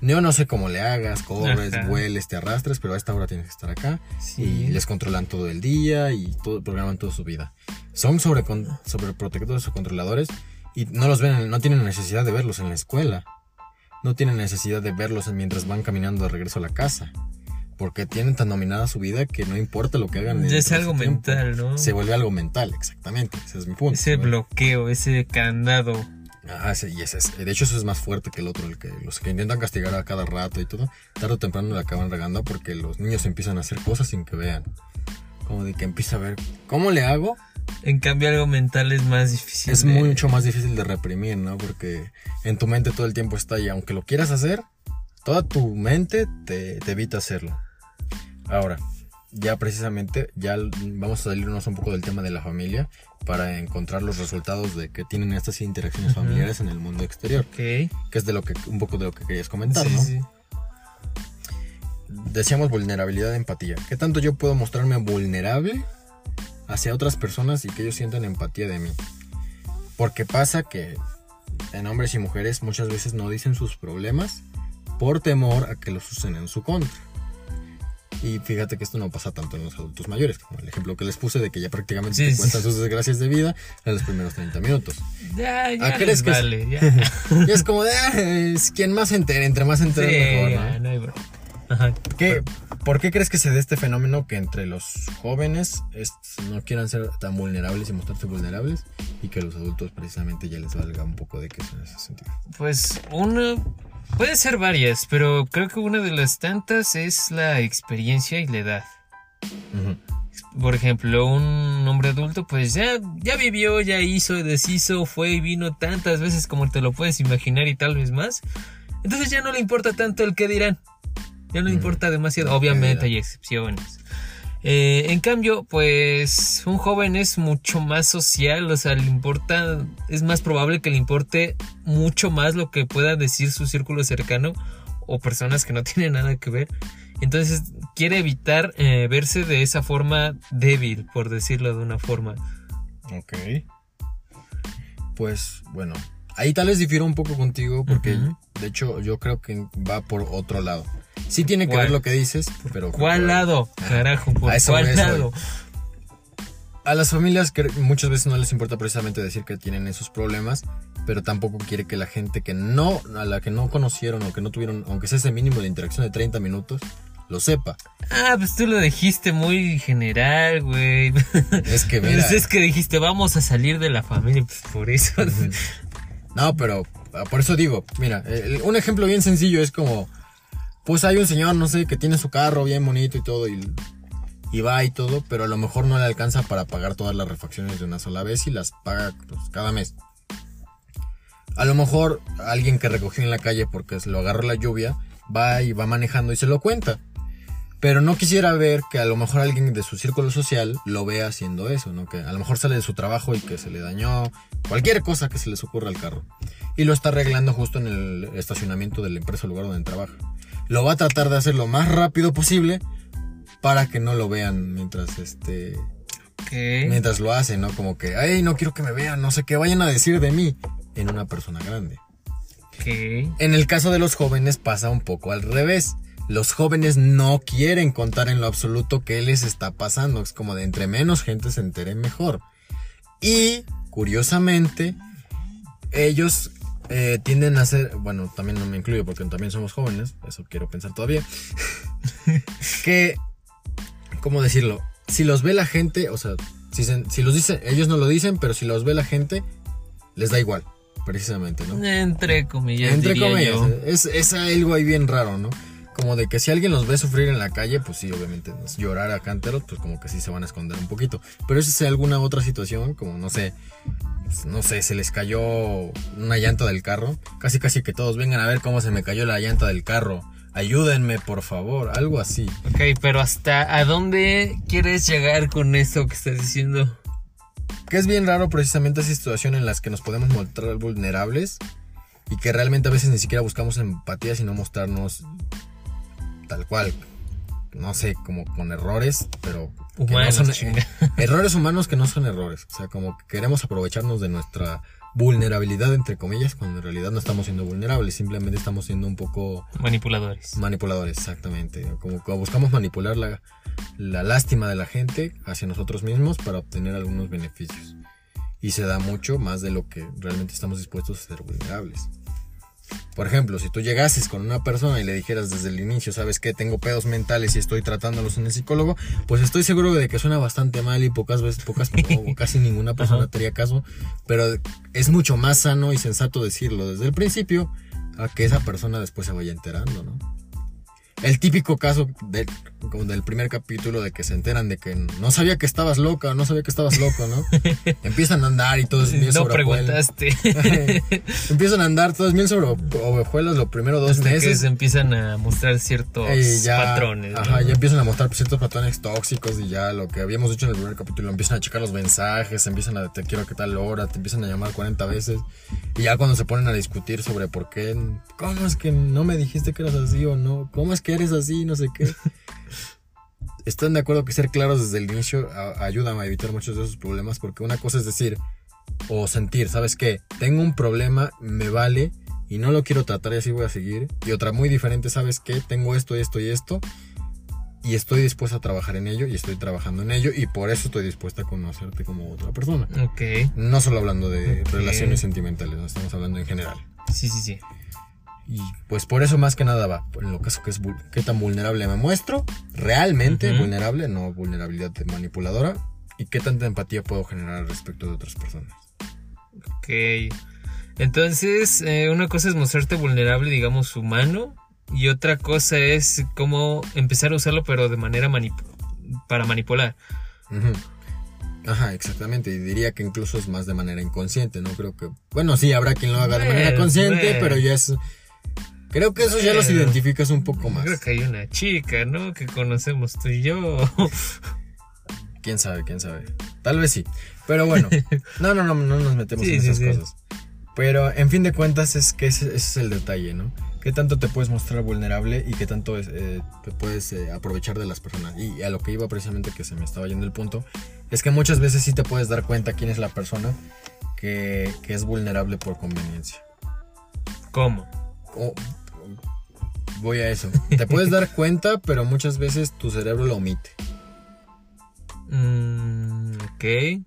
Yo no sé cómo le hagas, corres, Ajá. vueles, te arrastres, pero a esta hora tienes que estar acá Sí. y les controlan todo el día y todo, programan toda su vida. Son sobre, sobreprotectores o controladores y no los ven, no tienen necesidad de verlos en la escuela. No tienen necesidad de verlos mientras van caminando de regreso a la casa. Porque tienen tan dominada su vida que no importa lo que hagan. Ya es algo tiempo. mental, ¿no? Se vuelve algo mental, exactamente. Ese es mi punto. Ese bloqueo, ese candado. Ah, sí, y ese es- de hecho eso es más fuerte que el otro, el que los que intentan castigar a cada rato y todo, tarde o temprano le acaban regando porque los niños empiezan a hacer cosas sin que vean. Como de que empieza a ver, ¿cómo le hago? En cambio, algo mental es más difícil. Es de- mucho más difícil de reprimir, ¿no? Porque en tu mente todo el tiempo está y aunque lo quieras hacer, toda tu mente te, te evita hacerlo. Ahora, ya precisamente, ya vamos a salirnos un poco del tema de la familia para encontrar los resultados de que tienen estas interacciones familiares en el mundo exterior, que es de lo que un poco de lo que querías comentar, Sí, ¿no? sí. Decíamos vulnerabilidad, empatía. ¿Qué tanto yo puedo mostrarme vulnerable hacia otras personas y que ellos sientan empatía de mí? Porque pasa que en hombres y mujeres muchas veces no dicen sus problemas por temor a que los usen en su contra. Y fíjate que esto no pasa tanto en los adultos mayores, como el ejemplo que les puse de que ya prácticamente Sí, te sí. cuentan sus desgracias de vida en los primeros 30 minutos. Ya, ya. ¿Ah, crees que es- vale, ya. Y es como de, "Ah, es quien más se entere, entre más se entere Sí, mejor, ya, ¿no? no hay bro- Ajá. ¿Qué- ¿Por qué crees que se dé este fenómeno que entre los jóvenes es- no quieran ser tan vulnerables y mostrarse vulnerables y que los adultos precisamente ya les valga un poco de queso en ese sentido? Pues una. Puede ser varias, pero creo que una de las tantas es la experiencia y la edad. Por ejemplo, un hombre adulto, pues ya, ya vivió, ya hizo, deshizo, fue y vino tantas veces como te lo puedes imaginar y tal vez más. Entonces ya no le importa tanto el que dirán. Ya no le importa demasiado. Obviamente hay excepciones. Eh, en cambio, pues un joven es mucho más social, o sea, le importa, es más probable que le importe mucho más lo que pueda decir su círculo cercano o personas que no tienen nada que ver. Entonces quiere evitar eh, verse de esa forma débil, por decirlo de una forma. Ok. Pues bueno, ahí tal vez difiero un poco contigo porque de hecho yo creo que va por otro lado. Sí tiene que ¿Cuál? ver lo que dices, pero... ¿Cuál pero- lado? Carajo, ¿por A eso voy, cuál lado? voy. A las familias que muchas veces no les importa precisamente decir que tienen esos problemas, pero tampoco quiere que la gente que no, a la que no conocieron o que no tuvieron, aunque sea ese mínimo de interacción de 30 minutos, lo sepa. Ah, pues tú lo dijiste muy general, güey. Es que mira, es que dijiste, vamos a salir de la familia, pues por eso. No, pero ah, por eso digo, mira, un ejemplo bien sencillo es como, pues hay un señor, no sé, que tiene su carro bien bonito y todo, y, y va y todo, pero a lo mejor no le alcanza para pagar todas las refacciones de una sola vez y las paga pues, cada mes. A lo mejor alguien que recogió en la calle porque se lo agarró la lluvia, va y va manejando y se lo cuenta. Pero no quisiera ver que a lo mejor alguien de su círculo social lo vea haciendo eso, ¿no? Que a lo mejor sale de su trabajo y que se le dañó cualquier cosa que se les ocurra al carro. Y lo está arreglando justo en el estacionamiento de la empresa o lugar donde trabaja. Lo va a tratar de hacer lo más rápido posible para que no lo vean mientras este Ok. mientras lo hace, ¿no? Como que, ay, no quiero que me vean, no sé qué vayan a decir de mí en una persona grande. En el caso de los jóvenes pasa un poco al revés. Los jóvenes no quieren contar en lo absoluto qué les está pasando. Es como de entre menos gente se entere mejor. Y, curiosamente, ellos eh, tienden a ser, bueno, también no me incluyo porque también somos jóvenes, eso quiero pensar todavía, que, ¿cómo decirlo? Si los ve la gente, o sea, si, se- si los dicen, ellos no lo dicen, pero si los ve la gente, les da igual, precisamente, ¿no? Entre comillas. Entre diría comillas, yo. es, es algo ahí bien raro, ¿no? Como de que si alguien los ve sufrir en la calle, pues sí, obviamente, pues, llorar a cántaros, pues como que sí se van a esconder un poquito. Pero si es alguna otra situación, como no sé, pues, no sé, se les cayó una llanta del carro, casi casi que todos vengan a ver cómo se me cayó la llanta del carro. Ayúdenme, por favor, algo así. Ok, pero hasta ¿a dónde quieres llegar con esto que estás diciendo? Que es bien raro precisamente esa situación en las que nos podemos mostrar vulnerables y que realmente a veces ni siquiera buscamos empatía, sino mostrarnos tal cual. No sé, como con errores, pero no Humanos, son- errores humanos que no son errores. O sea, como que queremos aprovecharnos de nuestra vulnerabilidad, entre comillas, cuando en realidad no estamos siendo vulnerables, simplemente estamos siendo un poco Manipuladores. manipuladores, exactamente. Como buscamos manipular la, la lástima de la gente hacia nosotros mismos para obtener algunos beneficios. Y se da mucho más de lo que realmente estamos dispuestos a ser vulnerables. Por ejemplo, si tú llegases con una persona y le dijeras desde el inicio, sabes que tengo pedos mentales y estoy tratándolos en el psicólogo, pues estoy seguro de que suena bastante mal y pocas veces, pocas o casi ninguna persona te haría caso, pero es mucho más sano y sensato decirlo desde el principio a que esa persona después se vaya enterando, ¿no? El típico caso de- como del primer capítulo de que se enteran de que no sabía que estabas loca, no sabía que estabas loco, ¿no? Empiezan a andar y todo es miel No sobre preguntaste. Empiezan a andar todo es miel sobre hojuelas los primeros dos Hasta que meses. se empiezan a mostrar ciertos ya, patrones. ¿no? Ajá, ya empiezan a mostrar ciertos patrones tóxicos y ya lo que habíamos dicho en el primer capítulo, empiezan a checar los mensajes, empiezan a te quiero que tal hora, te empiezan a llamar 40 veces y ya cuando se ponen a discutir sobre por qué, cómo es que no me dijiste que eras así o no, cómo es que eres así, no sé qué. Están de acuerdo que ser claros desde el inicio ayuda a evitar muchos de esos problemas porque una cosa es decir o sentir, ¿sabes qué? Tengo un problema, me vale y no lo quiero tratar y así voy a seguir. Y otra muy diferente, ¿sabes qué? Tengo esto, esto y esto y estoy dispuesta a trabajar en ello y estoy trabajando en ello y por eso estoy dispuesta a conocerte como otra persona. Ok. No solo hablando de Ok. relaciones sentimentales, no estamos hablando en general. Sí, sí, sí. Y pues por eso más que nada va, en lo caso que es qué tan vulnerable me muestro, realmente vulnerable, no vulnerabilidad manipuladora, y qué tanta empatía puedo generar al respecto de otras personas. Ok. Entonces, eh, una cosa es mostrarte vulnerable, digamos, humano. Y otra cosa es cómo empezar a usarlo, pero de manera manip- para manipular. Ajá, exactamente. Y diría que incluso es más de manera inconsciente, ¿no? Creo que. Bueno, sí, habrá quien lo haga de manera consciente, bueno. pero ya es. Creo que eso ya los Bueno. identificas un poco más. Creo que hay una chica, ¿no? Que conocemos tú y yo. Quién sabe, quién sabe. Tal vez sí. Pero bueno, no, no, no, no nos metemos Sí, en esas sí. cosas. Pero en fin de cuentas es que ese, ese es el detalle, ¿no? ¿Qué tanto te puedes mostrar vulnerable y qué tanto es, eh, te puedes eh, aprovechar de las personas? Y a lo que iba precisamente que se me estaba yendo el punto, es que muchas veces sí te puedes dar cuenta quién es la persona que, que es vulnerable por conveniencia. ¿Cómo? O- voy a eso. Te puedes dar cuenta, pero muchas veces tu cerebro lo omite. Mm, ok.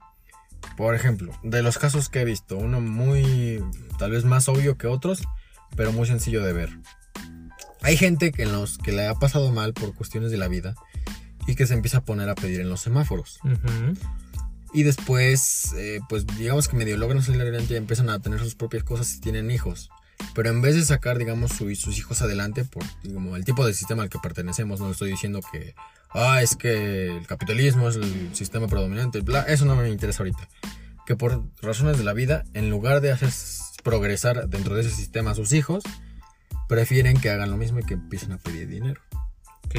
Por ejemplo, de los casos que he visto, uno muy, tal vez más obvio que otros, pero muy sencillo de ver. Hay gente que en los que le ha pasado mal por cuestiones de la vida y que se empieza a poner a pedir en los semáforos. Y después, eh, pues digamos que medio logran salir adelante y empiezan a tener sus propias cosas y tienen hijos. Pero en vez de sacar, digamos, su- sus hijos adelante por el tipo de sistema al que pertenecemos, no estoy diciendo que, ah, es que el capitalismo es el sistema predominante, bla, eso no me interesa ahorita. Que por razones de la vida, en lugar de hacer progresar dentro de ese sistema a sus hijos, prefieren que hagan lo mismo y que empiecen a pedir dinero. Ok.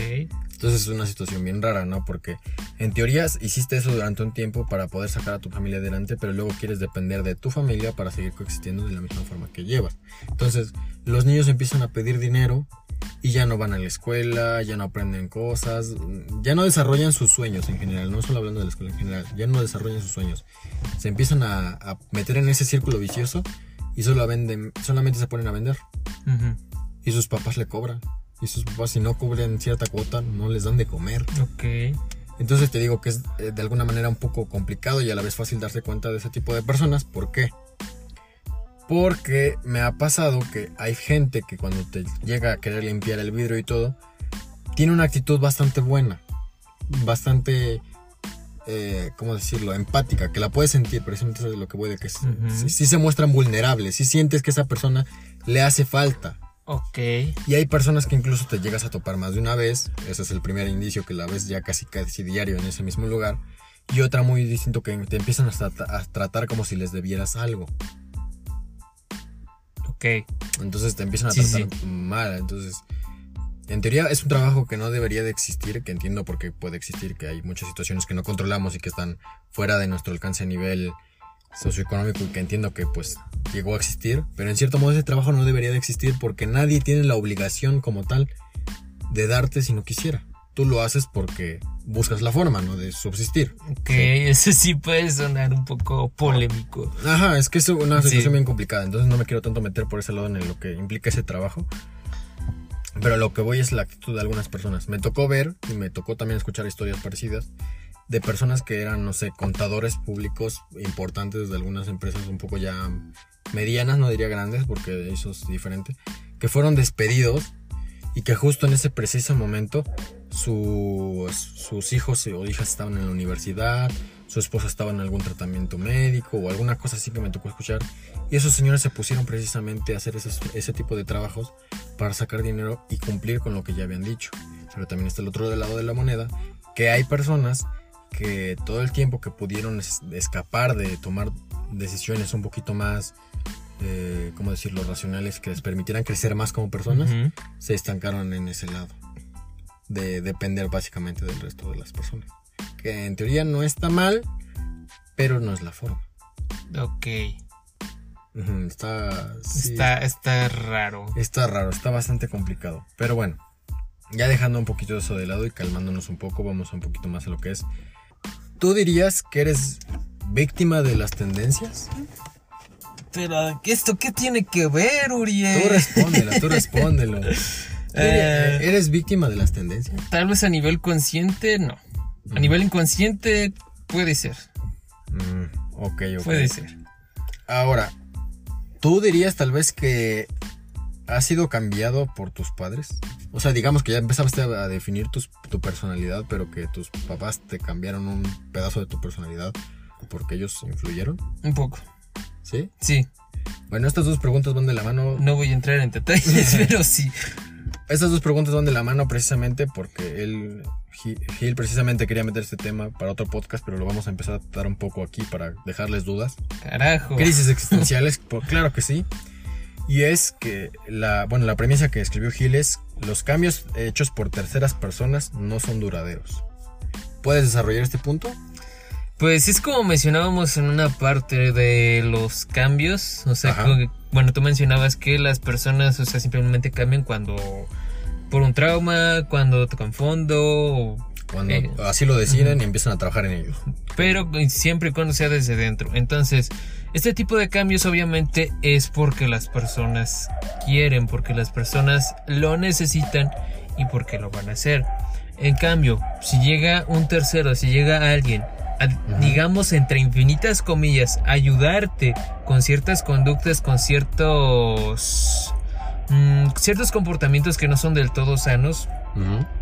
Entonces es una situación bien rara, ¿no? Porque en teoría hiciste eso durante un tiempo para poder sacar a tu familia adelante, pero luego quieres depender de tu familia para seguir coexistiendo de la misma forma que llevas. Entonces los niños empiezan a pedir dinero y ya no van a la escuela, ya no aprenden cosas, ya no desarrollan sus sueños en general, no solo hablando de la escuela en general, ya no desarrollan sus sueños. Se empiezan a, a meter en ese círculo vicioso y solo venden, solamente se ponen a vender y sus papás le cobran. Y sus papás si no cubren cierta cuota no les dan de comer. Ok. Entonces te digo que es eh, de alguna manera un poco complicado y a la vez fácil darse cuenta de ese tipo de personas. ¿Por qué? Porque me ha pasado que hay gente que cuando te llega a querer limpiar el vidrio y todo, tiene una actitud bastante buena, bastante, eh, ¿cómo decirlo?, empática, que la puedes sentir, precisamente eso es lo que voy de que sí, sí- sí se muestran vulnerables, si sientes que esa persona le hace falta. Ok. Y hay personas que incluso te llegas a topar más de una vez. Ese es el primer indicio que la ves ya casi casi diario en ese mismo lugar. Y otra muy distinto que te empiezan a, trata- a tratar como si les debieras algo. Ok. Entonces te empiezan a Sí, tratar mal. Entonces, en teoría es un trabajo que no debería de existir, que entiendo por qué puede existir, que hay muchas situaciones que no controlamos y que están fuera de nuestro alcance a nivel socioeconómico y que entiendo que pues llegó a existir, pero en cierto modo ese trabajo no debería de existir porque nadie tiene la obligación como tal de darte si no quisiera. Tú lo haces porque buscas la forma, ¿no? De subsistir. Ok. Ese sí puede sonar un poco polémico. Ajá, es que es una Sí. situación bien complicada, entonces no me quiero tanto meter por ese lado en lo que implica ese trabajo. Pero lo que voy es la actitud de algunas personas. Me tocó ver y me tocó también escuchar historias parecidas de personas que eran, no sé, contadores públicos importantes de algunas empresas un poco ya medianas, no diría grandes porque eso es diferente, que fueron despedidos y que justo en ese preciso momento sus, sus hijos o hijas estaban en la universidad, su esposa estaba en algún tratamiento médico o alguna cosa así que me tocó escuchar. Y esos señores se pusieron precisamente a hacer ese tipo de trabajos para sacar dinero y cumplir con lo que ya habían dicho. Pero también está el otro lado de la moneda, que hay personas que todo el tiempo que pudieron es- escapar de tomar decisiones un poquito más, eh, ¿cómo decirlo?, racionales, que les permitieran crecer más como personas, se estancaron en ese lado. De depender básicamente del resto de las personas. Que en teoría no está mal, pero no es la forma. Ok. Ujú, Está, sí, Está, está raro. está raro, está bastante complicado. Pero bueno, ya dejando un poquito eso de lado y calmándonos un poco, vamos un poquito más a lo que es. ¿Tú dirías que eres víctima de las tendencias? Pero, ¿esto qué tiene que ver, Uriel? Tú respóndelo, tú respóndelo. Eh. ¿Eres víctima de las tendencias? Tal vez a nivel consciente, no. A nivel inconsciente, puede ser. Mm, ok, ok. Puede ser. Ahora, ¿tú dirías tal vez que has sido cambiado por tus padres? O sea, digamos que ya empezaste a definir tus- tu personalidad, pero que tus papás te cambiaron un pedazo de tu personalidad porque ellos influyeron, Un poco. ¿sí? Sí. Bueno, estas dos preguntas van de la mano. No voy a entrar en detalles, pero sí. Estas dos preguntas van de la mano precisamente porque él Gi- Gil precisamente quería meter este tema para otro podcast, pero lo vamos a empezar a tratar un poco aquí para dejarles dudas. Carajo. Crisis existenciales, por- claro que sí. Y es que la, bueno, la premisa que escribió Gil es los cambios hechos por terceras personas no son duraderos. ¿Puedes desarrollar este punto? Pues es como mencionábamos en una parte de los cambios, o sea, que- bueno, tú mencionabas que las personas, o sea, simplemente cambian cuando por un trauma, cuando tocan fondo, o- Cuando Eh, así lo deciden y empiezan a trabajar en ello. pero siempre y cuando sea desde dentro. Entonces, este tipo de cambios obviamente es porque las personas quieren, porque las personas lo necesitan y porque lo van a hacer. En cambio, si llega un tercero, si llega alguien, a, digamos entre infinitas comillas, ayudarte con ciertas conductas, con ciertos mm, ciertos comportamientos que no son del todo sanos,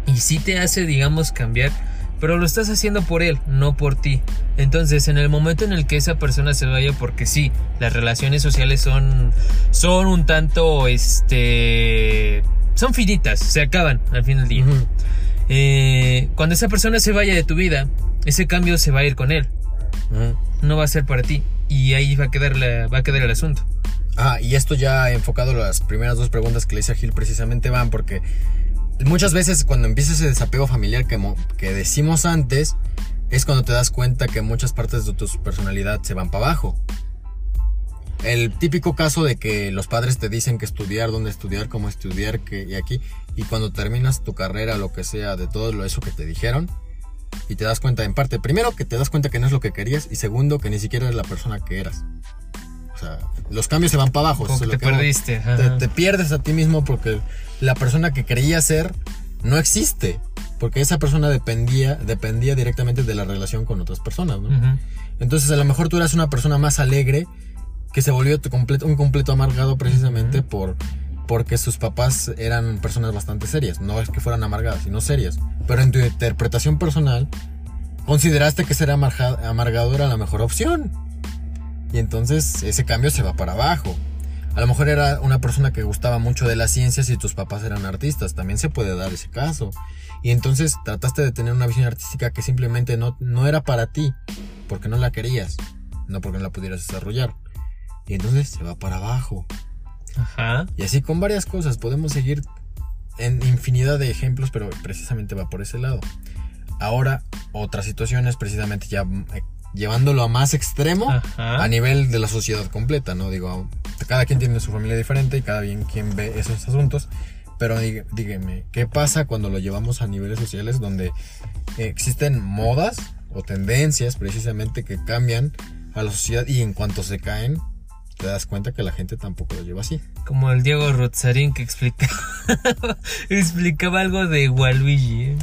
y sí te hace, digamos, cambiar, pero lo estás haciendo por él, no por ti. Entonces, en el momento en el que esa persona se vaya, porque sí, las relaciones sociales son, son un tanto, este, son finitas, se acaban al fin del día. Eh, cuando esa persona se vaya de tu vida, ese cambio se va a ir con él, no va a ser para ti. Y ahí va a quedar, la- va a quedar el asunto. Ah, y esto ya enfocado a las primeras dos preguntas que le hice a Gil precisamente van porque muchas veces cuando empieza ese desapego familiar que, que decimos antes, es cuando te das cuenta que muchas partes de tu personalidad se van para abajo. El típico caso de que los padres te dicen que estudiar, dónde estudiar, cómo estudiar, que y aquí, y cuando terminas tu carrera, lo que sea, de todo lo eso que te dijeron, y te das cuenta en parte, primero que te das cuenta que no es lo que querías, y segundo que ni siquiera eres la persona que eras. O sea, los cambios se van para abajo. Como eso que es te que perdiste. Te pierdes a ti mismo porque la persona que creía ser no existe. Porque esa persona dependía, dependía directamente de la relación con otras personas. Entonces a lo mejor tú eras una persona más alegre que se volvió completo- un completo amargado precisamente por porque sus papás eran personas bastante serias. No es que fueran amargadas, sino serias. Pero en tu interpretación personal consideraste que ser amarga- amargado era la mejor opción. Y entonces ese cambio se va para abajo. A lo mejor era una persona que gustaba mucho de las ciencias y tus papás eran artistas. También se puede dar ese caso. Y entonces trataste de tener una visión artística que simplemente no, no era para ti. Porque no la querías. No porque no la pudieras desarrollar. Y entonces se va para abajo. Ajá. Y así con varias cosas. Podemos seguir en infinidad de ejemplos, pero precisamente va por ese lado. Ahora, otras situaciones, precisamente ya eh, llevándolo a más extremo Ajá. a nivel de la sociedad completa, ¿no? Digo, cada quien tiene su familia diferente y cada quien ve esos asuntos. Pero dí- dígame, ¿qué pasa cuando lo llevamos a niveles sociales donde existen modas o tendencias precisamente que cambian a la sociedad y en cuanto se caen, te das cuenta que la gente tampoco lo lleva así? Como el Diego Rozarín que explicaba, explicaba algo de Waluigi. ¿eh?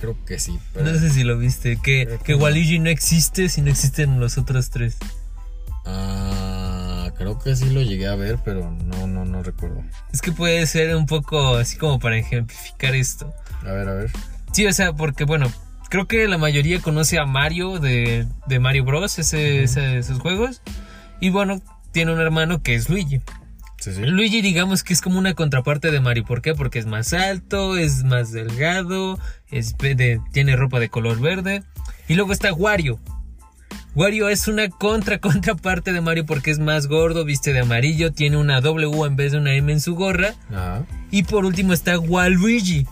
Creo que sí, pero... No sé si lo viste, que, Creo que que no. Waluigi no existe si no existen los otros tres. Ah, creo que sí lo llegué a ver, pero no, no, no recuerdo. Es que puede ser un poco así como para ejemplificar esto. A ver, a ver. Sí, o sea, porque bueno, creo que la mayoría conoce a Mario de, de Mario Bros, ese, ese- esos juegos. Y bueno, tiene un hermano que es Luigi. Sí, sí. Luigi digamos que es como una contraparte de Mario. ¿Por qué? Porque es más alto, es más delgado, es ve- de- tiene ropa de color verde. Y luego está Wario. Wario es una contra contraparte de Mario porque es más gordo, viste de amarillo, tiene una W en vez de una M en su gorra. Ajá. Y por último está Waluigi,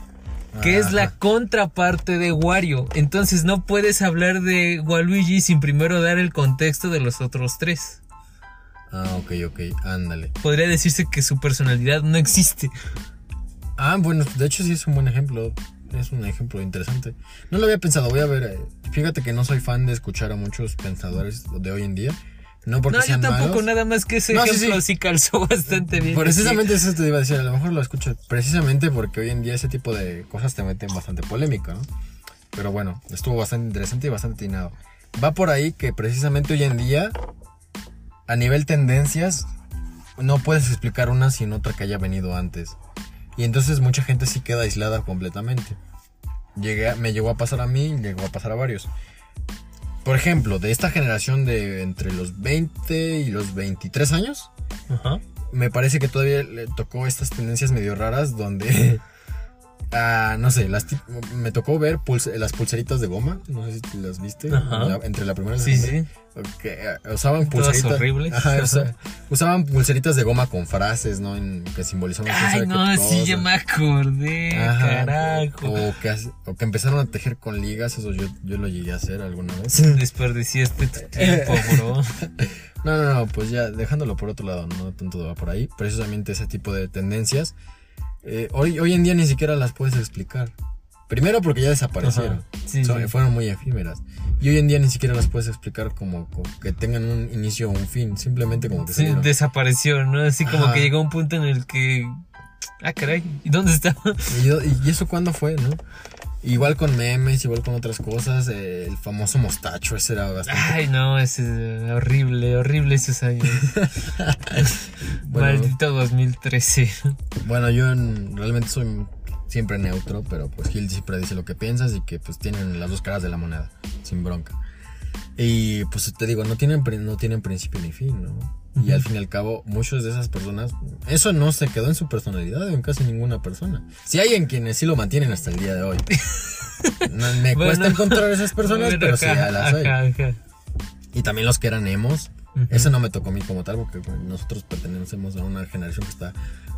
que es la Ajá. contraparte de Wario. Entonces no puedes hablar de Waluigi sin primero dar el contexto de los otros tres. Ah, ok, ok, ándale. Podría decirse que su personalidad no existe. Ah, bueno, de hecho sí es un buen ejemplo. Es un ejemplo interesante. No lo había pensado, voy a ver. eh, Fíjate que no soy fan de escuchar a muchos pensadores de hoy en día. No porque no, yo sean tampoco, malos. nada más que ese No, sí, ejemplo sí. sí, calzó bastante bien. Precisamente eso te iba a decir, a lo mejor lo escucho precisamente porque hoy en día ese tipo de cosas te meten bastante polémica, ¿no? Pero bueno, estuvo bastante interesante y bastante atinado. Va por ahí que precisamente hoy en día, a nivel tendencias, no puedes explicar una sin otra que haya venido antes. Y entonces mucha gente sí queda aislada completamente. Llegué me llegó a pasar a mí y llegó a pasar a varios. Por ejemplo, de esta generación de entre los 20 y los 23 años, Ajá. me parece que todavía le tocó estas tendencias medio raras donde Ah, no sé, las me tocó ver pulse- las pulseritas de goma. No sé si las viste. La- entre la primera y la Sí, segunda. sí. Que, eh, usaban Todas pulseritas. horribles. Ajá, usa- usaban pulseritas de goma con frases, ¿no? En- que simbolizaban Ay, no, sí, ya me acordé. Ajá. Carajo. O que, hace- o que empezaron a tejer con ligas, eso yo, yo lo llegué a hacer alguna vez. Desperdiciaste tu tiempo, bro. No, no, no, pues ya dejándolo por otro lado, no tanto va por ahí. Precisamente ese tipo de tendencias, eh, hoy, hoy en día ni siquiera las puedes explicar. Primero porque ya desaparecieron, sí, sí. fueron muy efímeras. Y hoy en día ni siquiera las puedes explicar como, como que tengan un inicio o un fin, simplemente como que Sí, salieron. desapareció, ¿no? Así como Ajá. que llegó un punto en el que. Ah, caray, ¿y dónde estaba? ¿Y, y eso cuándo fue, no? Igual con memes, igual con otras cosas, eh, el famoso mostacho, ese era bastante... Ay, no, es eh, horrible, horrible esos años. Bueno. Maldito 2013. Bueno, yo en- realmente soy siempre neutro, pero pues Gil siempre dice lo que piensas y que pues tienen las dos caras de la moneda, sin bronca. Y pues te digo, no tienen, no tienen principio ni fin, ¿no? Y al fin y al cabo, muchas de esas personas, eso no se quedó en su personalidad en casi ninguna persona. Si hay en quienes sí lo mantienen hasta el día de hoy. No, me Bueno. cuesta encontrar esas personas, pero sí ya las hay. Y también los que eran emos. Eso no me tocó a mí como tal, porque bueno, nosotros pertenecemos a una generación que está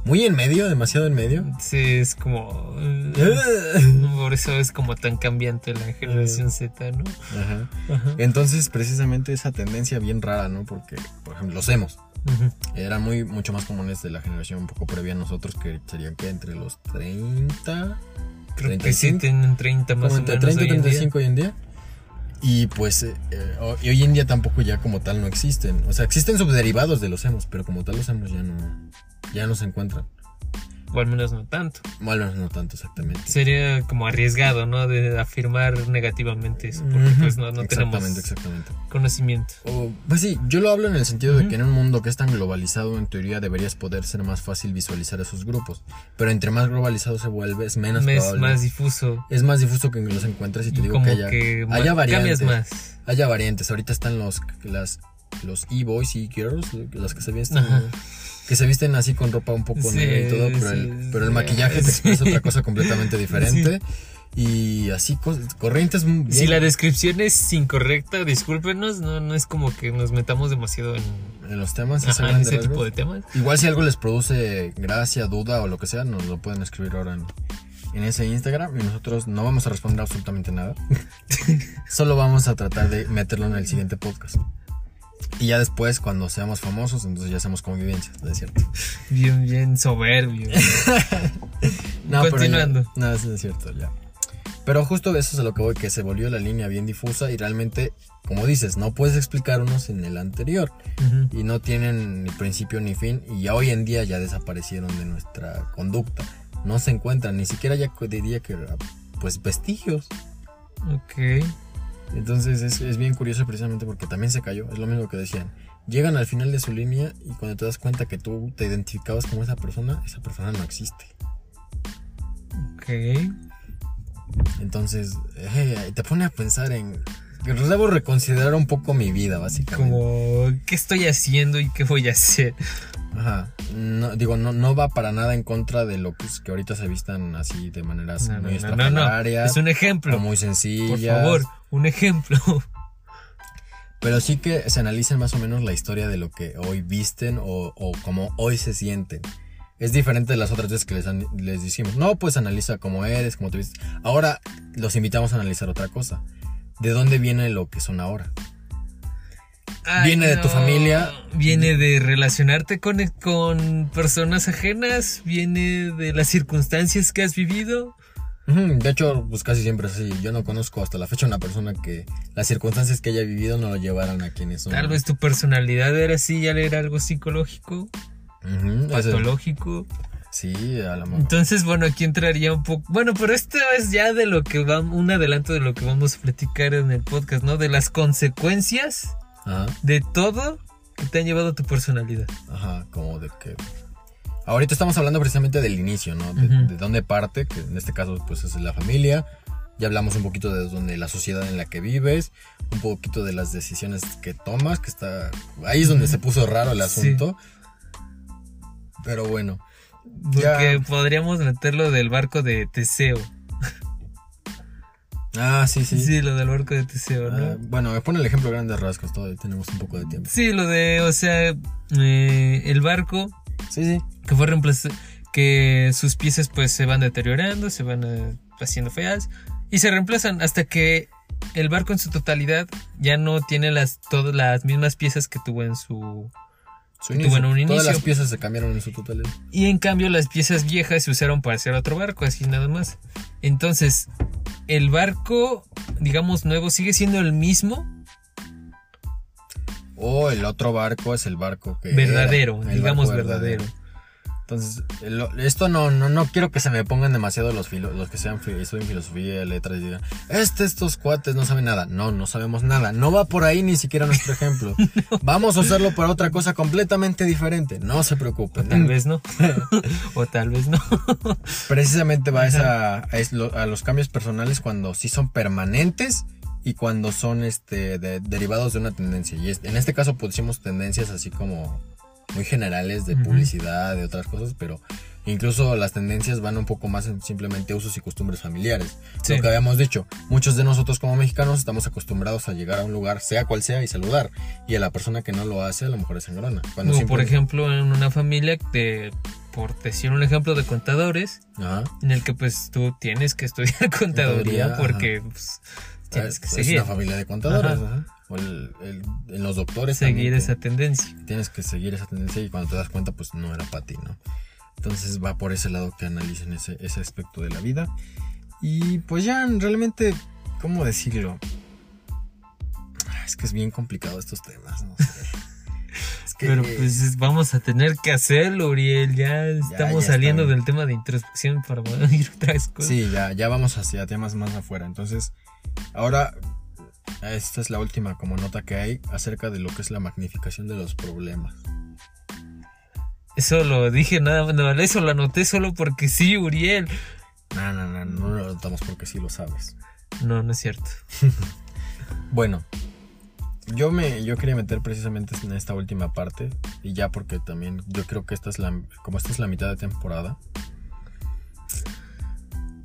muy en medio, demasiado en medio. Sí, es como. eh, Por eso es como tan cambiante la generación Z, ¿no? Ajá. Ajá. Entonces, precisamente esa tendencia bien rara, ¿no? Porque, por ejemplo, los emos Ujú. eran muy, mucho más comunes de la generación un poco previa a nosotros, que serían que entre los 30, Creo que 35, sí tienen 30 más o entre menos. 30 y hoy en día. 35 hoy en día. Y pues, eh, eh, hoy en día tampoco ya como tal no existen. O sea, existen subderivados de los emos, pero como tal los emos ya no, ya no se encuentran. O al menos no tanto. Bueno, no tanto exactamente. Sería como arriesgado, ¿no? De afirmar negativamente eso. Porque Ujú. pues no, no tenemos exactamente, exactamente. conocimiento. O, pues sí, yo lo hablo en el sentido de Ujú. que en un mundo que es tan globalizado, en teoría deberías poder ser más fácil visualizar esos grupos. Pero entre más globalizado se vuelve, es menos es probable. más difuso. es más difuso que los encuentres y te Y digo que haya, que haya variantes. más. Haya variantes. Ahorita están los las los e-boys y girls, las que se visten Ajá. Que se visten así con ropa un poco Sí, negra y todo, pero, sí, el, pero el maquillaje te expresa Sí. otra cosa completamente diferente. Y así corrientes bien- Si la descripción es incorrecta, discúlpenos, no, no es como que nos metamos demasiado en, en los temas, ajá, en ese rasgos. tipo de temas. Igual si algo les produce gracia, duda o lo que sea, nos lo pueden escribir ahora en, en ese Instagram y nosotros no vamos a responder absolutamente nada. Solo vamos a tratar de meterlo en el siguiente podcast. Y ya después, cuando seamos famosos, entonces ya hacemos convivencias, ¿no es cierto? Bien, bien soberbio. No, Continuando. Pero ya- no, eso es cierto, ya. Pero justo eso es a lo que voy, que se volvió la línea bien difusa y realmente, como dices, no puedes explicar unos en el anterior. Y no tienen ni principio ni fin y ya hoy en día ya desaparecieron de nuestra conducta. No se encuentran, ni siquiera ya diría que pues vestigios. Ok. Entonces es, es bien curioso precisamente porque también se cayó, es lo mismo que decían. Llegan al final de su línea y cuando te das cuenta que tú te identificabas como esa persona, esa persona no existe. Ok. Entonces eh, te pone a pensar en... Debo reconsiderar un poco mi vida, básicamente. Como, ¿qué estoy haciendo y qué voy a hacer? Ajá. No, digo, no, no va para nada en contra de lo que, es que ahorita se vistan así de maneras No, muy no, Es un ejemplo. muy Por sencillas. favor, un ejemplo. Pero sí que se analicen más o menos la historia de lo que hoy visten o, o cómo hoy se sienten. Es diferente de las otras veces que les, les decimos, no, pues analiza cómo eres, cómo te vistes. Ahora los invitamos a analizar otra cosa. ¿De dónde viene lo que son ahora? Ay, Viene de tu familia. Viene de relacionarte con, con personas ajenas. Viene de las circunstancias que has vivido. De hecho, pues casi siempre es así. Yo no conozco hasta la fecha una persona que las circunstancias que haya vivido no lo llevaran a quienes son. Tal vez tu personalidad era así, ya era algo psicológico, patológico. Sí, a lo mejor. Entonces, bueno, aquí entraría un poco. Bueno, pero esto es ya de lo que vamos, un adelanto de lo que vamos a platicar en el podcast, ¿no? De las consecuencias Ajá, de todo que te han llevado a tu personalidad. ajá, como de que. Ahorita estamos hablando precisamente del inicio, ¿no? De, Ujú. de dónde parte, que en este caso, pues es la familia. Ya hablamos un poquito de dónde la sociedad en la que vives, un poquito de las decisiones que tomas, que está. Ahí es donde se puso raro el Sí. asunto. Pero bueno. Porque Ya. podríamos meterlo del barco de Teseo. Ah, sí, sí. Sí, lo del barco de Teseo, ¿no? Ah, bueno, me pone el ejemplo grandes rasgos, todavía tenemos un poco de tiempo. Sí, lo de, o sea, eh, el barco Sí, sí. que fue reemplazado, que sus piezas pues se van deteriorando, se van eh, haciendo feas y se reemplazan hasta que el barco en su totalidad ya no tiene las todas las mismas piezas que tuvo en su Su Que tuvo en un Todas inicio. las piezas se cambiaron en su totalidad. y en cambio las piezas viejas se usaron para hacer otro barco, así nada más. Entonces, el barco, digamos nuevo, sigue siendo el mismo, O el otro barco es el barco que. verdadero, era, digamos barco verdadero. Entonces, esto no, no, no quiero que se me pongan demasiado los, filo- los que sean estudian filosofía, letras y digan, este, estos cuates no saben nada. No, no sabemos nada. No va por ahí ni siquiera nuestro ejemplo. Vamos a usarlo para otra cosa completamente diferente. No se preocupen. Tal vez no. o tal vez no. Precisamente va esa, a, los cambios personales cuando sí son permanentes y cuando son este de- derivados de una tendencia. Y en este caso pusimos tendencias así como muy generales de publicidad, de otras cosas, pero incluso las tendencias van un poco más en simplemente usos y costumbres familiares. Sí. Lo que habíamos dicho, muchos de nosotros como mexicanos estamos acostumbrados a llegar a un lugar, sea cual sea, y saludar. Y a la persona que no lo hace, a lo mejor es sangrona. Cuando Como por simple- ejemplo en una familia de, por decir un ejemplo de contadores, Ajá. en el que pues tú tienes que estudiar contaduría Contaduría, porque pues, tienes que es seguir, una familia de contadores. Ajá. ajá. O el- el- en los doctores. seguir esa tendencia. Tienes que seguir esa tendencia y cuando te das cuenta, pues no era para ti, ¿no? Entonces va por ese lado que analicen ese, ese aspecto de la vida. Y pues ya realmente, ¿cómo decirlo? Es que es bien complicado estos temas, no sé. Es que, Pero pues es- vamos a tener que hacerlo, Uriel. Ya estamos ya saliendo del tema de introspección para ir a otras cosas. Sí, ya, ya vamos hacia temas más afuera. Entonces, ahora, esta es la última como nota que hay acerca de lo que es la magnificación de los problemas. Eso lo dije nada más, no, eso lo anoté solo porque sí, Uriel. No, no, no, no lo notamos porque sí lo sabes. No, no es cierto. Bueno, yo me yo quería meter precisamente en esta última parte y ya porque también yo creo que esta es la como esta es la mitad de temporada.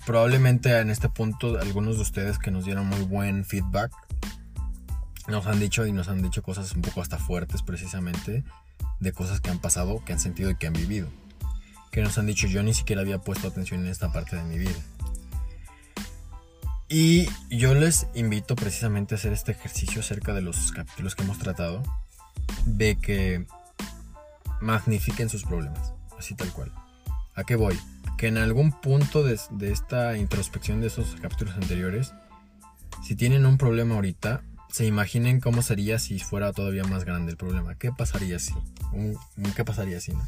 Probablemente en este punto algunos de ustedes que nos dieron muy buen feedback nos han dicho y nos han dicho cosas un poco hasta fuertes precisamente de cosas que han pasado, que han sentido y que han vivido. Que nos han dicho yo ni siquiera había puesto atención en esta parte de mi vida. Y yo les invito precisamente a hacer este ejercicio acerca de los capítulos que hemos tratado, de que magnifiquen sus problemas, así tal cual. ¿A qué voy? Que en algún punto de, de esta introspección de esos capítulos anteriores, si tienen un problema ahorita, se imaginen cómo sería si fuera todavía más grande el problema. ¿Qué pasaría si? ¿Qué pasaría si? no?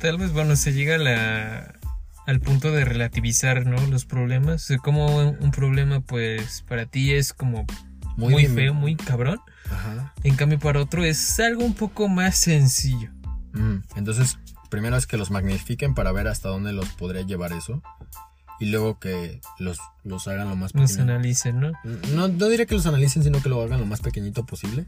Tal vez, bueno, se llega a la, al punto de relativizar, ¿no? Los problemas. O sea, como un, problema, pues, para ti es como muy, feo, muy cabrón. Ajá. En cambio, para otro es algo un poco más sencillo. Mm, Entonces, primero es que los magnifiquen para ver hasta dónde los podría llevar eso. Y luego que los, los hagan lo más pequeño. analicen, ¿no? No, no diré que los analicen, sino que lo hagan lo más pequeñito posible.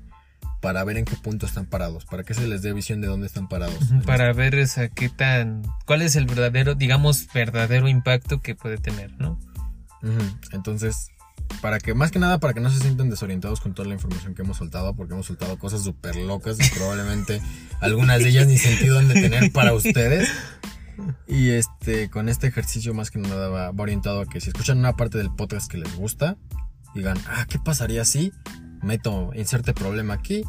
Para ver en qué punto están parados. Para que se les dé visión de dónde están parados. Para ver, o sea, qué tan. ¿Cuál es el verdadero, digamos, verdadero impacto que puede tener, ¿no? Entonces, para que, más que nada, para que no se sientan desorientados con toda la información que hemos soltado, porque hemos soltado cosas súper locas y probablemente algunas de ellas ni sentido han de tener para ustedes. Y este, con este ejercicio más que nada va, va orientado a que si escuchan una parte del podcast que les gusta, digan, ah, ¿qué pasaría si meto, inserte problema aquí?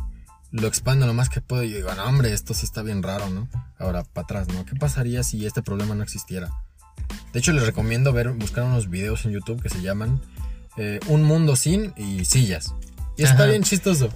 Lo expando lo más que puedo y digan, hombre, esto sí está bien raro, ¿no? Ahora, para atrás, ¿no? ¿Qué pasaría si este problema no existiera? De hecho, les recomiendo ver, buscar unos videos en YouTube que se llaman eh, Un mundo sin y sillas. Y está Ajá. bien chistoso.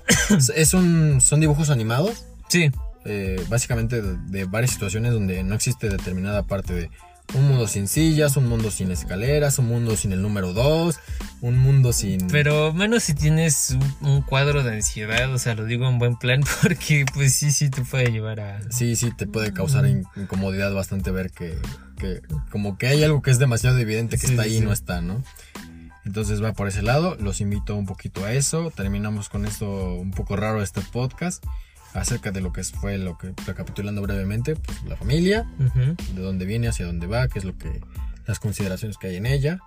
Es- un, son dibujos animados, Sí, eh, básicamente de, de varias situaciones donde no existe determinada parte de un mundo sin sillas, un mundo sin escaleras, un mundo sin el número 2, un mundo sin... pero menos si tienes un, un cuadro de ansiedad, o sea, lo digo en buen plan, porque pues sí, sí te puede llevar a. Sí, sí, te puede causar in- incomodidad bastante ver que, que como que hay algo que es demasiado evidente que Sí, está sí, ahí y no está, ¿no? Entonces va por ese lado, los invito un poquito a eso, terminamos con esto un poco raro este podcast acerca de lo que fue lo que recapitulando brevemente, pues, la familia, de dónde viene, hacia dónde va, qué es lo que las consideraciones que hay en ella,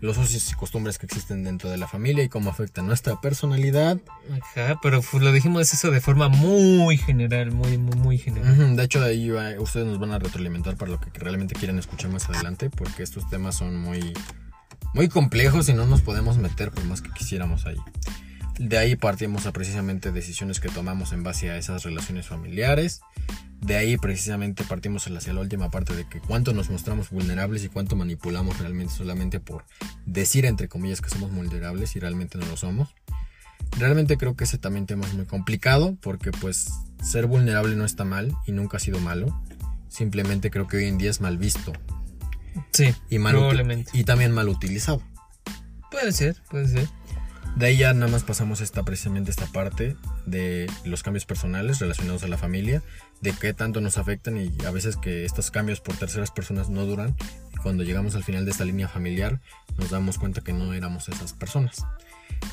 los usos y costumbres que existen dentro de la familia y cómo afectan nuestra personalidad. Ajá, pero pues, lo dijimos eso de forma muy general, muy, muy, muy general. De hecho, ahí ustedes nos van a retroalimentar para lo que realmente quieren escuchar más adelante, porque estos temas son muy, muy complejos y no nos podemos meter por más que quisiéramos ahí. De ahí partimos a precisamente decisiones que tomamos en base a esas relaciones familiares. De ahí precisamente partimos hacia la última parte de que cuánto nos mostramos vulnerables y cuánto manipulamos realmente solamente por decir entre comillas que somos vulnerables y realmente no lo somos. Realmente creo que ese también tema es muy complicado porque pues ser vulnerable no está mal y nunca ha sido malo. Simplemente creo que hoy en día es mal visto. Sí, y probablemente. Y también mal utilizado. Puede ser, puede ser. De ahí ya nada más pasamos esta precisamente esta parte de los cambios personales relacionados a la familia, de qué tanto nos afectan y a veces que estos cambios por terceras personas no duran y cuando llegamos al final de esta línea familiar nos damos cuenta que no éramos esas personas.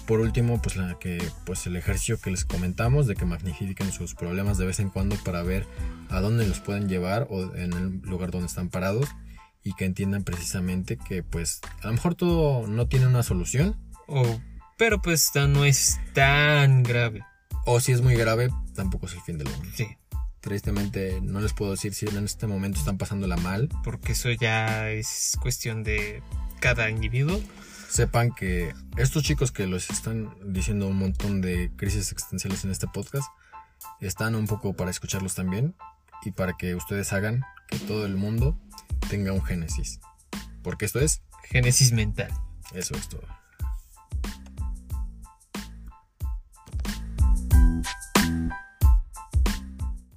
Por último, pues la que pues el ejercicio que les comentamos de que magnifiquen sus problemas de vez en cuando para ver a dónde los pueden llevar o en el lugar donde están parados y que entiendan precisamente que pues a lo mejor todo no tiene una solución o pero pues no es tan grave. O si es muy grave, tampoco es el fin del mundo. Sí. Tristemente no les puedo decir si en este momento están pasándola mal. Porque eso ya es cuestión de cada individuo. Sepan que estos chicos que los están diciendo un montón de crisis existenciales en este podcast, están un poco para escucharlos también y para que ustedes hagan que todo el mundo tenga un génesis. Porque esto es... Génesis mental. Eso es todo.